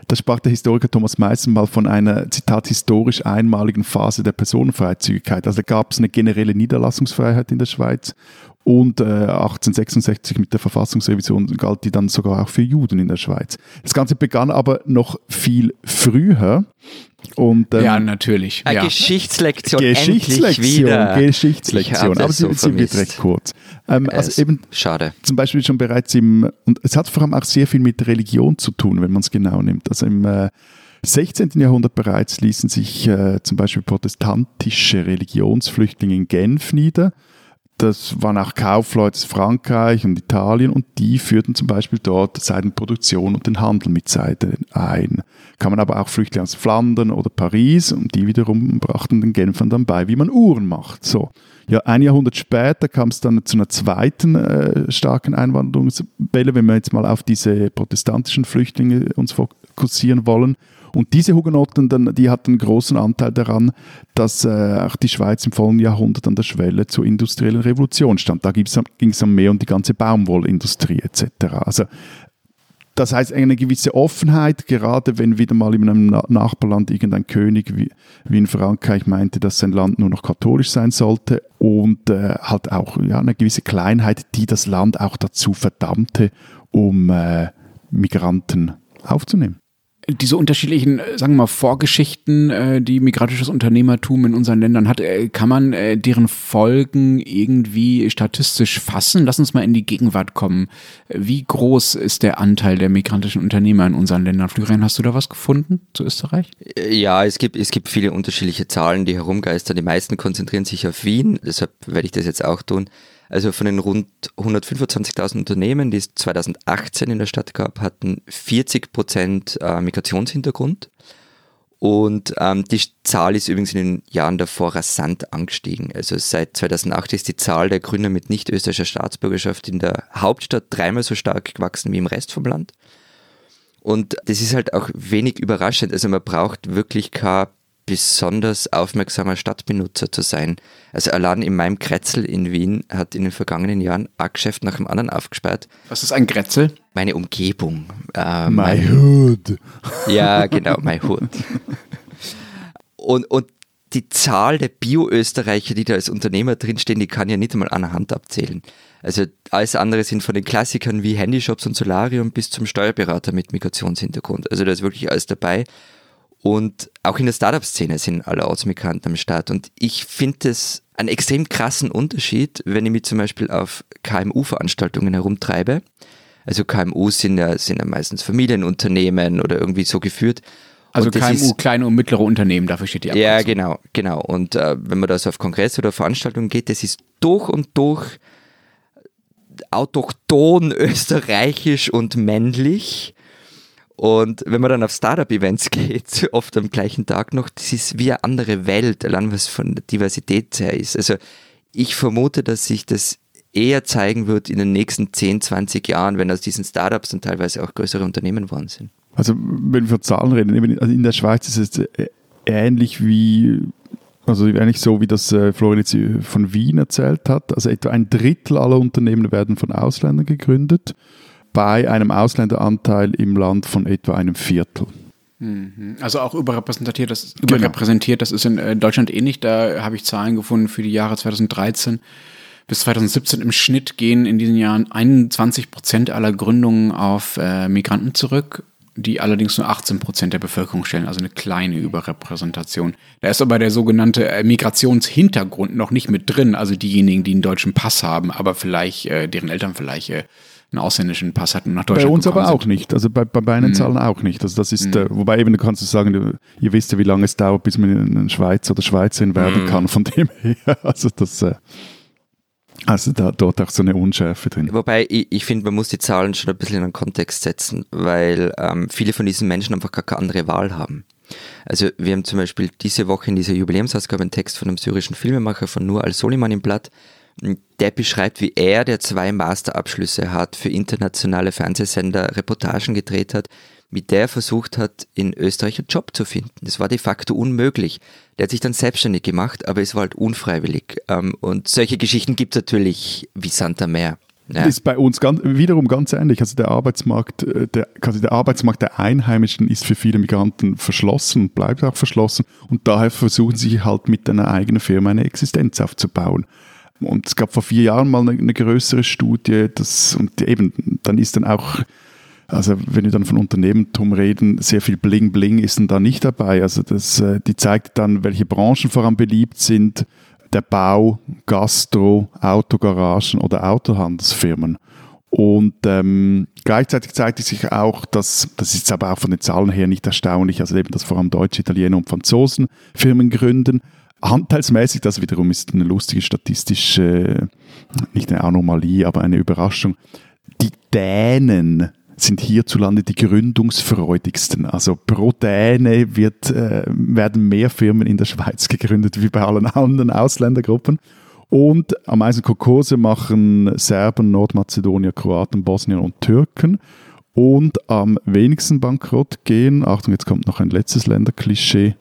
da sprach der Historiker Thomas Meissen mal von einer, Zitat, historisch einmaligen Phase der Personenfreizügigkeit. Also da gab es eine generelle Niederlassungsfreiheit in der Schweiz und äh, 1866 mit der Verfassungsrevision galt die dann sogar auch für Juden in der Schweiz. Das Ganze begann aber noch viel früher. Und, ähm, ja, natürlich. Eine Ja. Geschichtslektion, endlich Geschichtslektion, wieder. Geschichtslektion. Aber sie, so sie wird recht kurz. Ähm, also eben Schade. zum Beispiel schon bereits im, und es hat vor allem auch sehr viel mit Religion zu tun, wenn man es genau nimmt. Also im äh, 16. Jahrhundert bereits ließen sich äh, zum Beispiel protestantische Religionsflüchtlinge in Genf nieder. Das waren auch Kaufleute aus Frankreich und Italien und die führten zum Beispiel dort Seidenproduktion und den Handel mit Seide ein. Kann man aber auch Flüchtlinge aus Flandern oder Paris und die wiederum brachten den Genfern dann bei, wie man Uhren macht. So. Ja, ein Jahrhundert später kam es dann zu einer zweiten äh, starken Einwanderungswelle, wenn wir jetzt mal auf diese protestantischen Flüchtlinge uns fokussieren wollen. Und diese Hugenotten, die hatten einen großen Anteil daran, dass äh, auch die Schweiz im folgenden Jahrhundert an der Schwelle zur industriellen Revolution stand. Da ging es dann mehr um die ganze Baumwollindustrie etc. Also das heißt eine gewisse Offenheit, gerade wenn wieder mal in einem Na- Nachbarland irgendein König wie, wie in Frankreich meinte, dass sein Land nur noch katholisch sein sollte und äh, halt auch ja, eine gewisse Kleinheit, die das Land auch dazu verdammte, um äh, Migranten aufzunehmen. Diese unterschiedlichen, äh, sagen wir mal, Vorgeschichten, äh, die migrantisches Unternehmertum in unseren Ländern hat, äh, kann man äh, deren Folgen irgendwie statistisch fassen? Lass uns mal in die Gegenwart kommen. Wie groß ist der Anteil der migrantischen Unternehmer in unseren Ländern? Florian, hast du da was gefunden zu Österreich? Ja, es gibt, es gibt viele unterschiedliche Zahlen, die herumgeistern. Die meisten konzentrieren sich auf Wien, deshalb werde ich das jetzt auch tun. Also von den rund 125.000 Unternehmen, die es 2018 in der Stadt gab, hatten 40 Prozent äh, Migrationshintergrund. Und ähm, die Zahl ist übrigens in den Jahren davor rasant angestiegen. Also seit 2008 ist die Zahl der Gründer mit nicht österreichischer Staatsbürgerschaft in der Hauptstadt dreimal so stark gewachsen wie im Rest vom Land. Und das ist halt auch wenig überraschend. Also man braucht wirklich kein besonders aufmerksamer Stadtbenutzer zu sein. Also allein in meinem Kretzel in Wien hat in den vergangenen Jahren ein Geschäft nach dem anderen aufgesperrt. Was ist ein Grätzel? Meine Umgebung. Äh, My mein- Hood. ja, genau, my hood. Und, und die Zahl der Bio-Österreicher, die da als Unternehmer drinstehen, die kann ja nicht einmal an der Hand abzählen. Also alles andere sind von den Klassikern wie Handyshops und Solarium bis zum Steuerberater mit Migrationshintergrund. Also da ist wirklich alles dabei. Und auch in der Startup-Szene sind alle Ortsmigranten am Start. Und ich finde es einen extrem krassen Unterschied, wenn ich mich zum Beispiel auf KMU-Veranstaltungen herumtreibe. Also KMU sind ja, sind ja meistens Familienunternehmen oder irgendwie so geführt. Also KMU, ist- kleine und mittlere Unternehmen, dafür steht die ja, Abkürzung. genau, genau. Und äh, wenn man da so auf Kongresse oder Veranstaltungen geht, das ist durch und durch autochton, österreichisch und männlich. Und wenn man dann auf Startup-Events geht, oft am gleichen Tag noch, das ist wie eine andere Welt, allein was von der Diversität her ist. Also ich vermute, dass sich das eher zeigen wird in den nächsten 10, 20 Jahren, wenn aus diesen Startups dann teilweise auch größere Unternehmen geworden sind. Also wenn wir von Zahlen reden, also in der Schweiz ist es äh, ähnlich wie, also ähnlich so, wie das äh, Florian jetzt äh, von Wien erzählt hat. Also etwa ein Drittel aller Unternehmen werden von Ausländern gegründet, bei einem Ausländeranteil im Land von etwa einem Viertel. Also auch überrepräsentiert, das, Genau. überrepräsentiert, das ist in äh, Deutschland ähnlich. Da habe ich Zahlen gefunden für die Jahre 2013 bis 2017 im Schnitt gehen in diesen Jahren 21 Prozent aller Gründungen auf äh, Migranten zurück, die allerdings nur 18 Prozent der Bevölkerung stellen, also eine kleine Überrepräsentation. Da ist aber der sogenannte äh, Migrationshintergrund noch nicht mit drin, also diejenigen, die einen deutschen Pass haben, aber vielleicht, äh, deren Eltern vielleicht einen ausländischen Pass hatten und nach Deutschland Bei uns aber gekommen auch sind. nicht, also bei, bei meinen Zahlen auch nicht. Also das ist, äh, wobei eben du kannst sagen, du, ihr wisst ja, wie lange es dauert, bis man ein Schweizer oder Schweizerin werden kann, von dem her. Also das, äh, also da dort auch so eine Unschärfe drin. Wobei ich, ich finde, man muss die Zahlen schon ein bisschen in einen Kontext setzen, weil ähm, viele von diesen Menschen einfach gar keine andere Wahl haben. Also wir haben zum Beispiel diese Woche in dieser Jubiläumsausgabe einen Text von einem syrischen Filmemacher von Nur al-Soliman im Blatt, der beschreibt, wie er, der zwei Masterabschlüsse hat, für internationale Fernsehsender Reportagen gedreht hat, mit der er versucht hat, in Österreich einen Job zu finden. Das war de facto unmöglich. Der hat sich dann selbstständig gemacht, aber es war halt unfreiwillig. Ähm, Und solche Geschichten gibt es natürlich wie Santa Meer. Ja. ist bei uns ganz, wiederum ganz ähnlich. Also der Arbeitsmarkt, äh, der, quasi der Arbeitsmarkt der Einheimischen ist für viele Migranten verschlossen bleibt auch verschlossen. Und daher versuchen sie halt mit einer eigenen Firma eine Existenz aufzubauen. Und es gab vor vier Jahren mal eine, eine größere Studie, das, und eben, dann ist dann auch, also wenn wir dann von Unternehmertum reden, sehr viel Bling Bling ist dann da nicht dabei. Also das, äh, die zeigt dann, welche Branchen vor allem beliebt sind. Der Bau, Gastro, Autogaragen oder Autohandelsfirmen. Und ähm, gleichzeitig zeigt sich auch, dass, das ist aber auch von den Zahlen her nicht erstaunlich, also eben, dass vor allem Deutsche, Italiener und Franzosen Firmen gründen. Anteilsmäßig, das wiederum ist eine lustige statistische, nicht eine Anomalie, aber eine Überraschung. Die Dänen sind hierzulande die gründungsfreudigsten. Also pro Däne wird, äh, werden mehr Firmen in der Schweiz gegründet wie bei allen anderen Ausländergruppen. Und am meisten Kokose machen Serben, Nordmazedonier, Kroaten, Bosnier und Türken. Und am wenigsten bankrott gehen, Achtung, jetzt kommt noch ein letztes Länderklischee,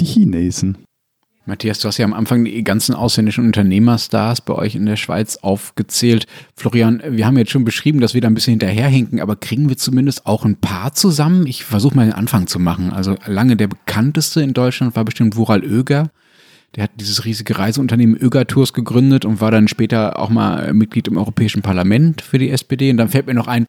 die Chinesen. Matthias, du hast ja am Anfang die ganzen ausländischen Unternehmerstars bei euch in der Schweiz aufgezählt. Florian, wir haben jetzt schon beschrieben, dass wir da ein bisschen hinterherhinken, aber kriegen wir zumindest auch ein paar zusammen? Ich versuche mal den Anfang zu machen. Also lange der bekannteste in Deutschland war bestimmt Wural Oeger. Der hat dieses riesige Reiseunternehmen Öger Tours gegründet und war dann später auch mal Mitglied im Europäischen Parlament für die SPD. Und dann fällt mir noch ein,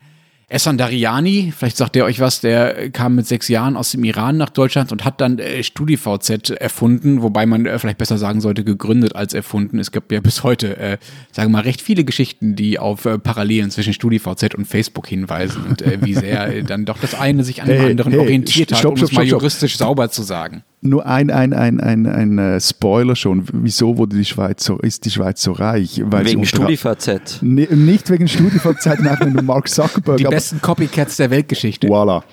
Essan Dariani, vielleicht sagt der euch was, der kam mit sechs Jahren aus dem Iran nach Deutschland und hat dann äh, StudiVZ erfunden, wobei man äh, vielleicht besser sagen sollte, gegründet als erfunden. Es gibt ja bis heute, äh, sagen wir mal, recht viele Geschichten, die auf äh, Parallelen zwischen StudiVZ und Facebook hinweisen und äh, wie sehr äh, dann doch das eine sich an dem Hey, anderen hey, orientiert hat, stopp, um stopp, es mal stopp. juristisch sauber zu sagen. Nur ein, ein, ein, ein, ein äh, Spoiler schon. Wieso wurde die Schweiz so, ist die Schweiz so reich? Weil Wegen StudiVZ. Nee, nicht wegen StudiVZ, einfach nur Mark Zuckerberg. Die besten Copycats der Weltgeschichte. Voilà.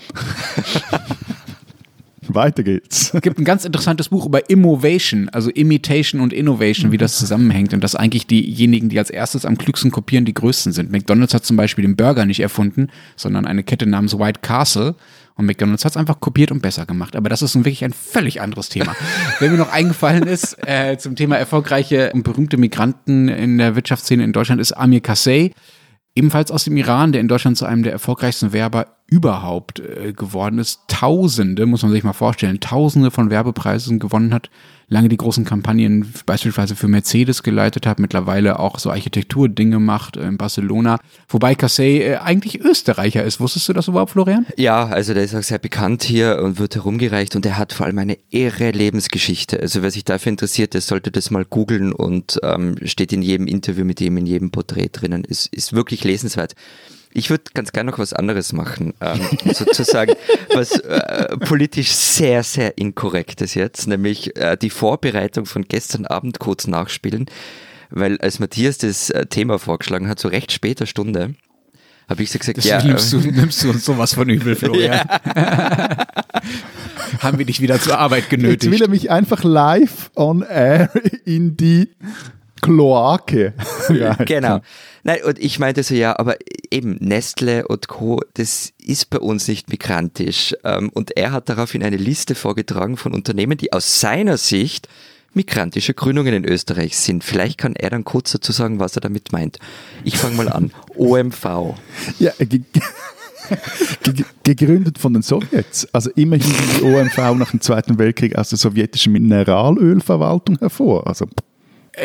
Weiter geht's. Es gibt ein ganz interessantes Buch über Immovation, also Imitation und Innovation, wie das zusammenhängt und dass eigentlich diejenigen, die als erstes am klügsten kopieren, die größten sind. McDonald's hat zum Beispiel den Burger nicht erfunden, sondern eine Kette namens White Castle. Und McDonald's hat es einfach kopiert und besser gemacht. Aber das ist nun wirklich ein völlig anderes Thema. Wenn mir noch eingefallen ist, äh, zum Thema erfolgreiche und berühmte Migranten in der Wirtschaftsszene in Deutschland ist Amir Kassey, ebenfalls aus dem Iran, der in Deutschland zu einem der erfolgreichsten Werber überhaupt äh, geworden ist. Tausende, muss man sich mal vorstellen, Tausende von Werbepreisen gewonnen hat, lange die großen Kampagnen beispielsweise für Mercedes geleitet hat, mittlerweile auch so Architekturdinge macht in Barcelona. Wobei Cassay äh, eigentlich Österreicher ist. Wusstest du das überhaupt, Florian? Ja, also der ist auch sehr bekannt hier und wird herumgereicht und er hat vor allem eine irre Lebensgeschichte. Also wer sich dafür interessiert, der sollte das mal googeln und ähm, steht in jedem Interview mit ihm, in jedem Porträt drinnen. Ist, ist wirklich lesenswert. Ich würde ganz gerne noch was anderes machen, ähm, sozusagen, was äh, politisch sehr, sehr inkorrekt ist jetzt, nämlich äh, die Vorbereitung von gestern Abend kurz nachspielen, weil als Matthias das äh, Thema vorgeschlagen hat, so recht später Stunde, habe ich so gesagt, Das ja, nimmst, du, äh, nimmst du uns sowas von übel, Florian. Haben wir dich wieder zur Arbeit Jetzt will genötigt. er mich einfach live on air in die Kloake reiten. Genau. Nein, und ich meinte so, ja, aber eben Nestle und Co., das ist bei uns nicht migrantisch. Ähm, Und er hat daraufhin eine Liste vorgetragen von Unternehmen, die aus seiner Sicht migrantische Gründungen in Österreich sind. Vielleicht kann er dann kurz dazu sagen, was er damit meint. Ich fange mal an. OMV. Ja, ge ge gegründet von den Sowjets. Also immerhin die OMV nach dem Zweiten Weltkrieg aus der sowjetischen Mineralölverwaltung hervor. Also Äh,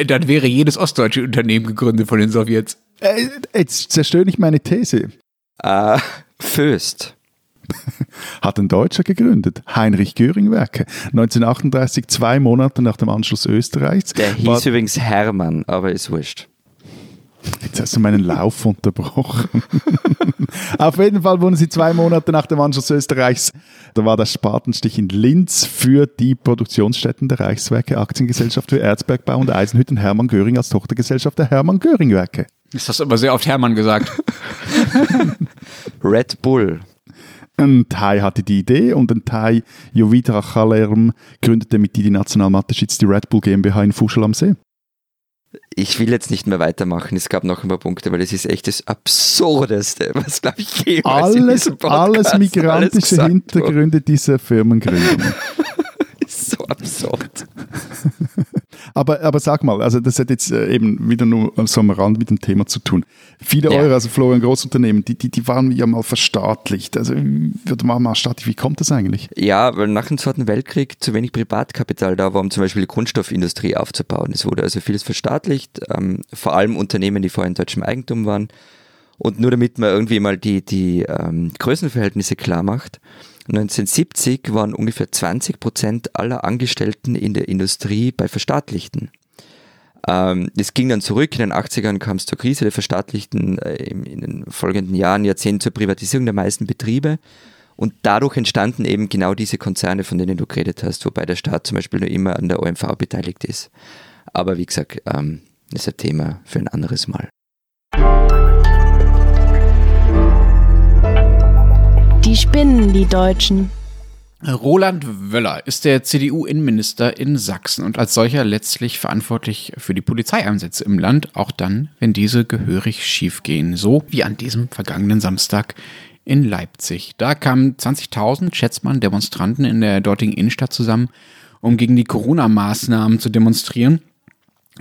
Dann wäre jedes ostdeutsche Unternehmen gegründet von den Sowjets. äh, jetzt zerstöre ich meine These. Äh, Föst. Hat ein Deutscher gegründet, Heinrich Göring Werke. 1938, zwei Monate nach dem Anschluss Österreichs. Der hieß übrigens Hermann, aber ist wurscht. Jetzt hast du meinen Lauf unterbrochen. Auf jeden Fall wurden sie zwei Monate nach dem Anschluss Österreichs. Da war der Spatenstich in Linz für die Produktionsstätten der Reichswerke Aktiengesellschaft für Erzbergbau und Eisenhütten Hermann Göring als Tochtergesellschaft der Hermann Göring Werke. Ist das aber sehr oft Hermann gesagt. Red Bull. Ein Thai hatte die Idee und ein Thai, Jovita Chalerm, gründete mit die Nationalmathe-Schitz die Red Bull GmbH in Fuschel am See. Ich will jetzt nicht mehr weitermachen. Es gab noch ein paar Punkte, weil es ist echt das Absurdeste, was, glaube ich, jemals Alles, Podcast alles alles migrantische wurde. Hintergründe dieser Firmengründung. ist so absurd. Aber, aber sag mal, also das hat jetzt äh, eben wieder nur so am Rand mit dem Thema zu tun. Viele Ja. eure, also Florian Großunternehmen, die, die, die waren ja mal verstaatlicht. Also würde man mal staatlich, wie kommt das eigentlich? Ja, weil nach dem Zweiten Weltkrieg zu wenig Privatkapital da war, um zum Beispiel die Kunststoffindustrie aufzubauen. Es wurde also vieles verstaatlicht, ähm, vor allem Unternehmen, die vorher in deutschem Eigentum waren. Und nur damit man irgendwie mal die, die ähm, Größenverhältnisse klar macht, 1970 waren ungefähr 20 Prozent aller Angestellten in der Industrie bei Verstaatlichten. Ähm, es ging dann zurück, in den 80ern kam es zur Krise der Verstaatlichten, äh, in den folgenden Jahren, Jahrzehnten zur Privatisierung der meisten Betriebe. Und dadurch entstanden eben genau diese Konzerne, von denen du geredet hast, wobei der Staat zum Beispiel nur immer an der OMV beteiligt ist. Aber wie gesagt, ähm, das ist ein Thema für ein anderes Mal. Die spinnen, die Deutschen. Roland Wöller ist der CDU-Innenminister in Sachsen und als solcher letztlich verantwortlich für die Polizeieinsätze im Land, auch dann, wenn diese gehörig schiefgehen. So wie an diesem vergangenen Samstag in Leipzig. Da kamen 20.000, schätzt man, Demonstranten in der dortigen Innenstadt zusammen, um gegen die Corona-Maßnahmen zu demonstrieren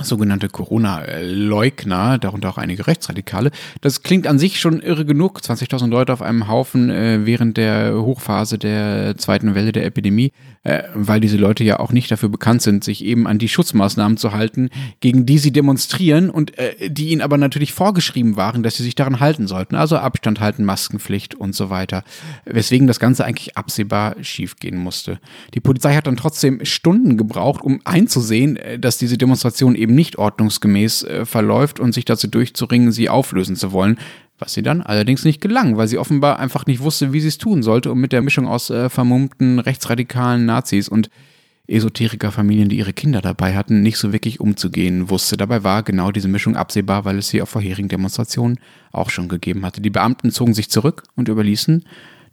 sogenannte Corona-Leugner, darunter auch einige Rechtsradikale. Das klingt an sich schon irre genug. 20.000 Leute auf einem Haufen äh, während der Hochphase der zweiten Welle der Epidemie, äh, weil diese Leute ja auch nicht dafür bekannt sind, sich eben an die Schutzmaßnahmen zu halten, gegen die sie demonstrieren und äh, die ihnen aber natürlich vorgeschrieben waren, dass sie sich daran halten sollten. Also Abstand halten, Maskenpflicht und so weiter. Weswegen das Ganze eigentlich absehbar schiefgehen musste. Die Polizei hat dann trotzdem Stunden gebraucht, um einzusehen, äh, dass diese Demonstration eben nicht ordnungsgemäß äh, verläuft und sich dazu durchzuringen, sie auflösen zu wollen. Was sie dann allerdings nicht gelang, weil sie offenbar einfach nicht wusste, wie sie es tun sollte, um mit der Mischung aus äh, vermummten rechtsradikalen Nazis und Esoterikerfamilien, die ihre Kinder dabei hatten, nicht so wirklich umzugehen wusste. Dabei war genau diese Mischung absehbar, weil es sie auf vorherigen Demonstrationen auch schon gegeben hatte. Die Beamten zogen sich zurück und überließen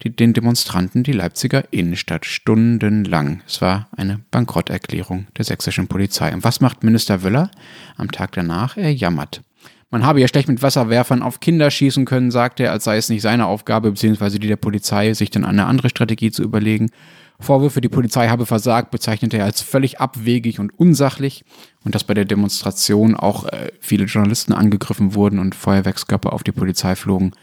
die, den Demonstranten die Leipziger Innenstadt stundenlang. Es war eine Bankrotterklärung der sächsischen Polizei. Und was macht Minister Wöller? Am Tag danach, er jammert. Man habe ja schlecht mit Wasserwerfern auf Kinder schießen können, sagt er, als sei es nicht seine Aufgabe, beziehungsweise die der Polizei, sich dann eine andere Strategie zu überlegen. Vorwürfe, die Polizei habe versagt, bezeichnete er als völlig abwegig und unsachlich und dass bei der Demonstration auch äh, viele Journalisten angegriffen wurden und Feuerwerkskörper auf die Polizei flogen,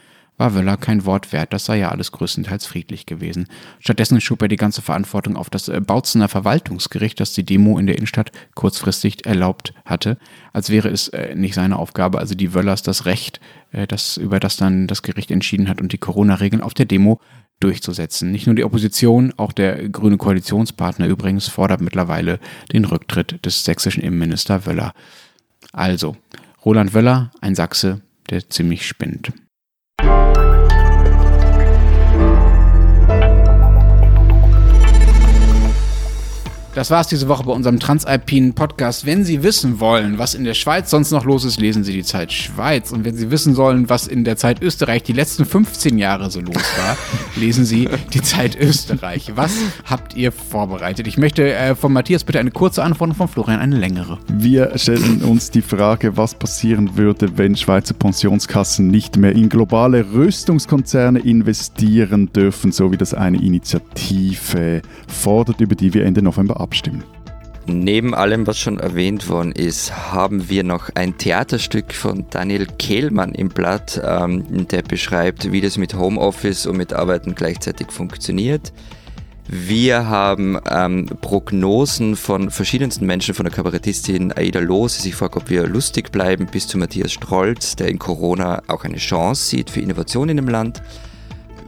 war Wöller kein Wort wert, das sei ja alles größtenteils friedlich gewesen. Stattdessen schob er die ganze Verantwortung auf das äh, Bautzener Verwaltungsgericht, das die Demo in der Innenstadt kurzfristig erlaubt hatte, als wäre es äh, nicht seine Aufgabe, also die Wöllers das Recht, äh, das, über das dann das Gericht entschieden hat und die Corona-Regeln auf der Demo durchzusetzen. Nicht nur die Opposition, auch der grüne Koalitionspartner übrigens fordert mittlerweile den Rücktritt des sächsischen Innenminister Wöller. Also, Roland Wöller, ein Sachse, der ziemlich spinnt. Das war's diese Woche bei unserem Transalpinen Podcast. Wenn Sie wissen wollen, was in der Schweiz sonst noch los ist, lesen Sie die Zeit Schweiz. Und wenn Sie wissen sollen, was in der Zeit Österreich die letzten 15 Jahre so los war, lesen Sie die Zeit Österreich. Was habt ihr vorbereitet? Ich möchte äh, von Matthias bitte eine kurze Antwort und von Florian eine längere. Wir stellen uns die Frage, was passieren würde, wenn Schweizer Pensionskassen nicht mehr in globale Rüstungskonzerne investieren dürfen, so wie das eine Initiative fordert, über die wir Ende November abstimmen. Neben allem, was schon erwähnt worden ist, haben wir noch ein Theaterstück von Daniel Kehlmann im Blatt, ähm, der beschreibt, wie das mit Homeoffice und mit Arbeiten gleichzeitig funktioniert. Wir haben ähm, Prognosen von verschiedensten Menschen, von der Kabarettistin Aida Loos, die sich fragt, ob wir lustig bleiben, bis zu Matthias Strolz, der in Corona auch eine Chance sieht für Innovation in dem Land.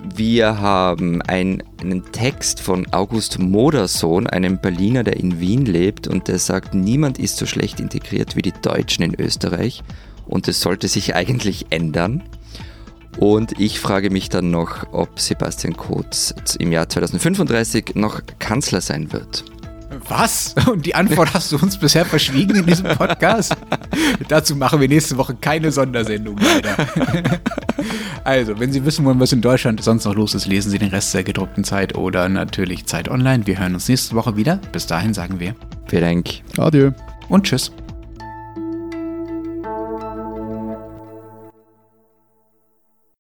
Wir haben ein, einen Text von August Modersohn, einem Berliner, der in Wien lebt und der sagt, niemand ist so schlecht integriert wie die Deutschen in Österreich und es sollte sich eigentlich ändern. Und ich frage mich dann noch, ob Sebastian Kurz im Jahr 2035 noch Kanzler sein wird. Was? Und die Antwort hast du uns bisher verschwiegen in diesem Podcast? Dazu machen wir nächste Woche keine Sondersendung, leider. also, wenn Sie wissen wollen, was in Deutschland sonst noch los ist, lesen Sie den Rest der gedruckten Zeit oder natürlich Zeit online. Wir hören uns nächste Woche wieder. Bis dahin sagen wir. Vielen Dank. Adieu. Und tschüss.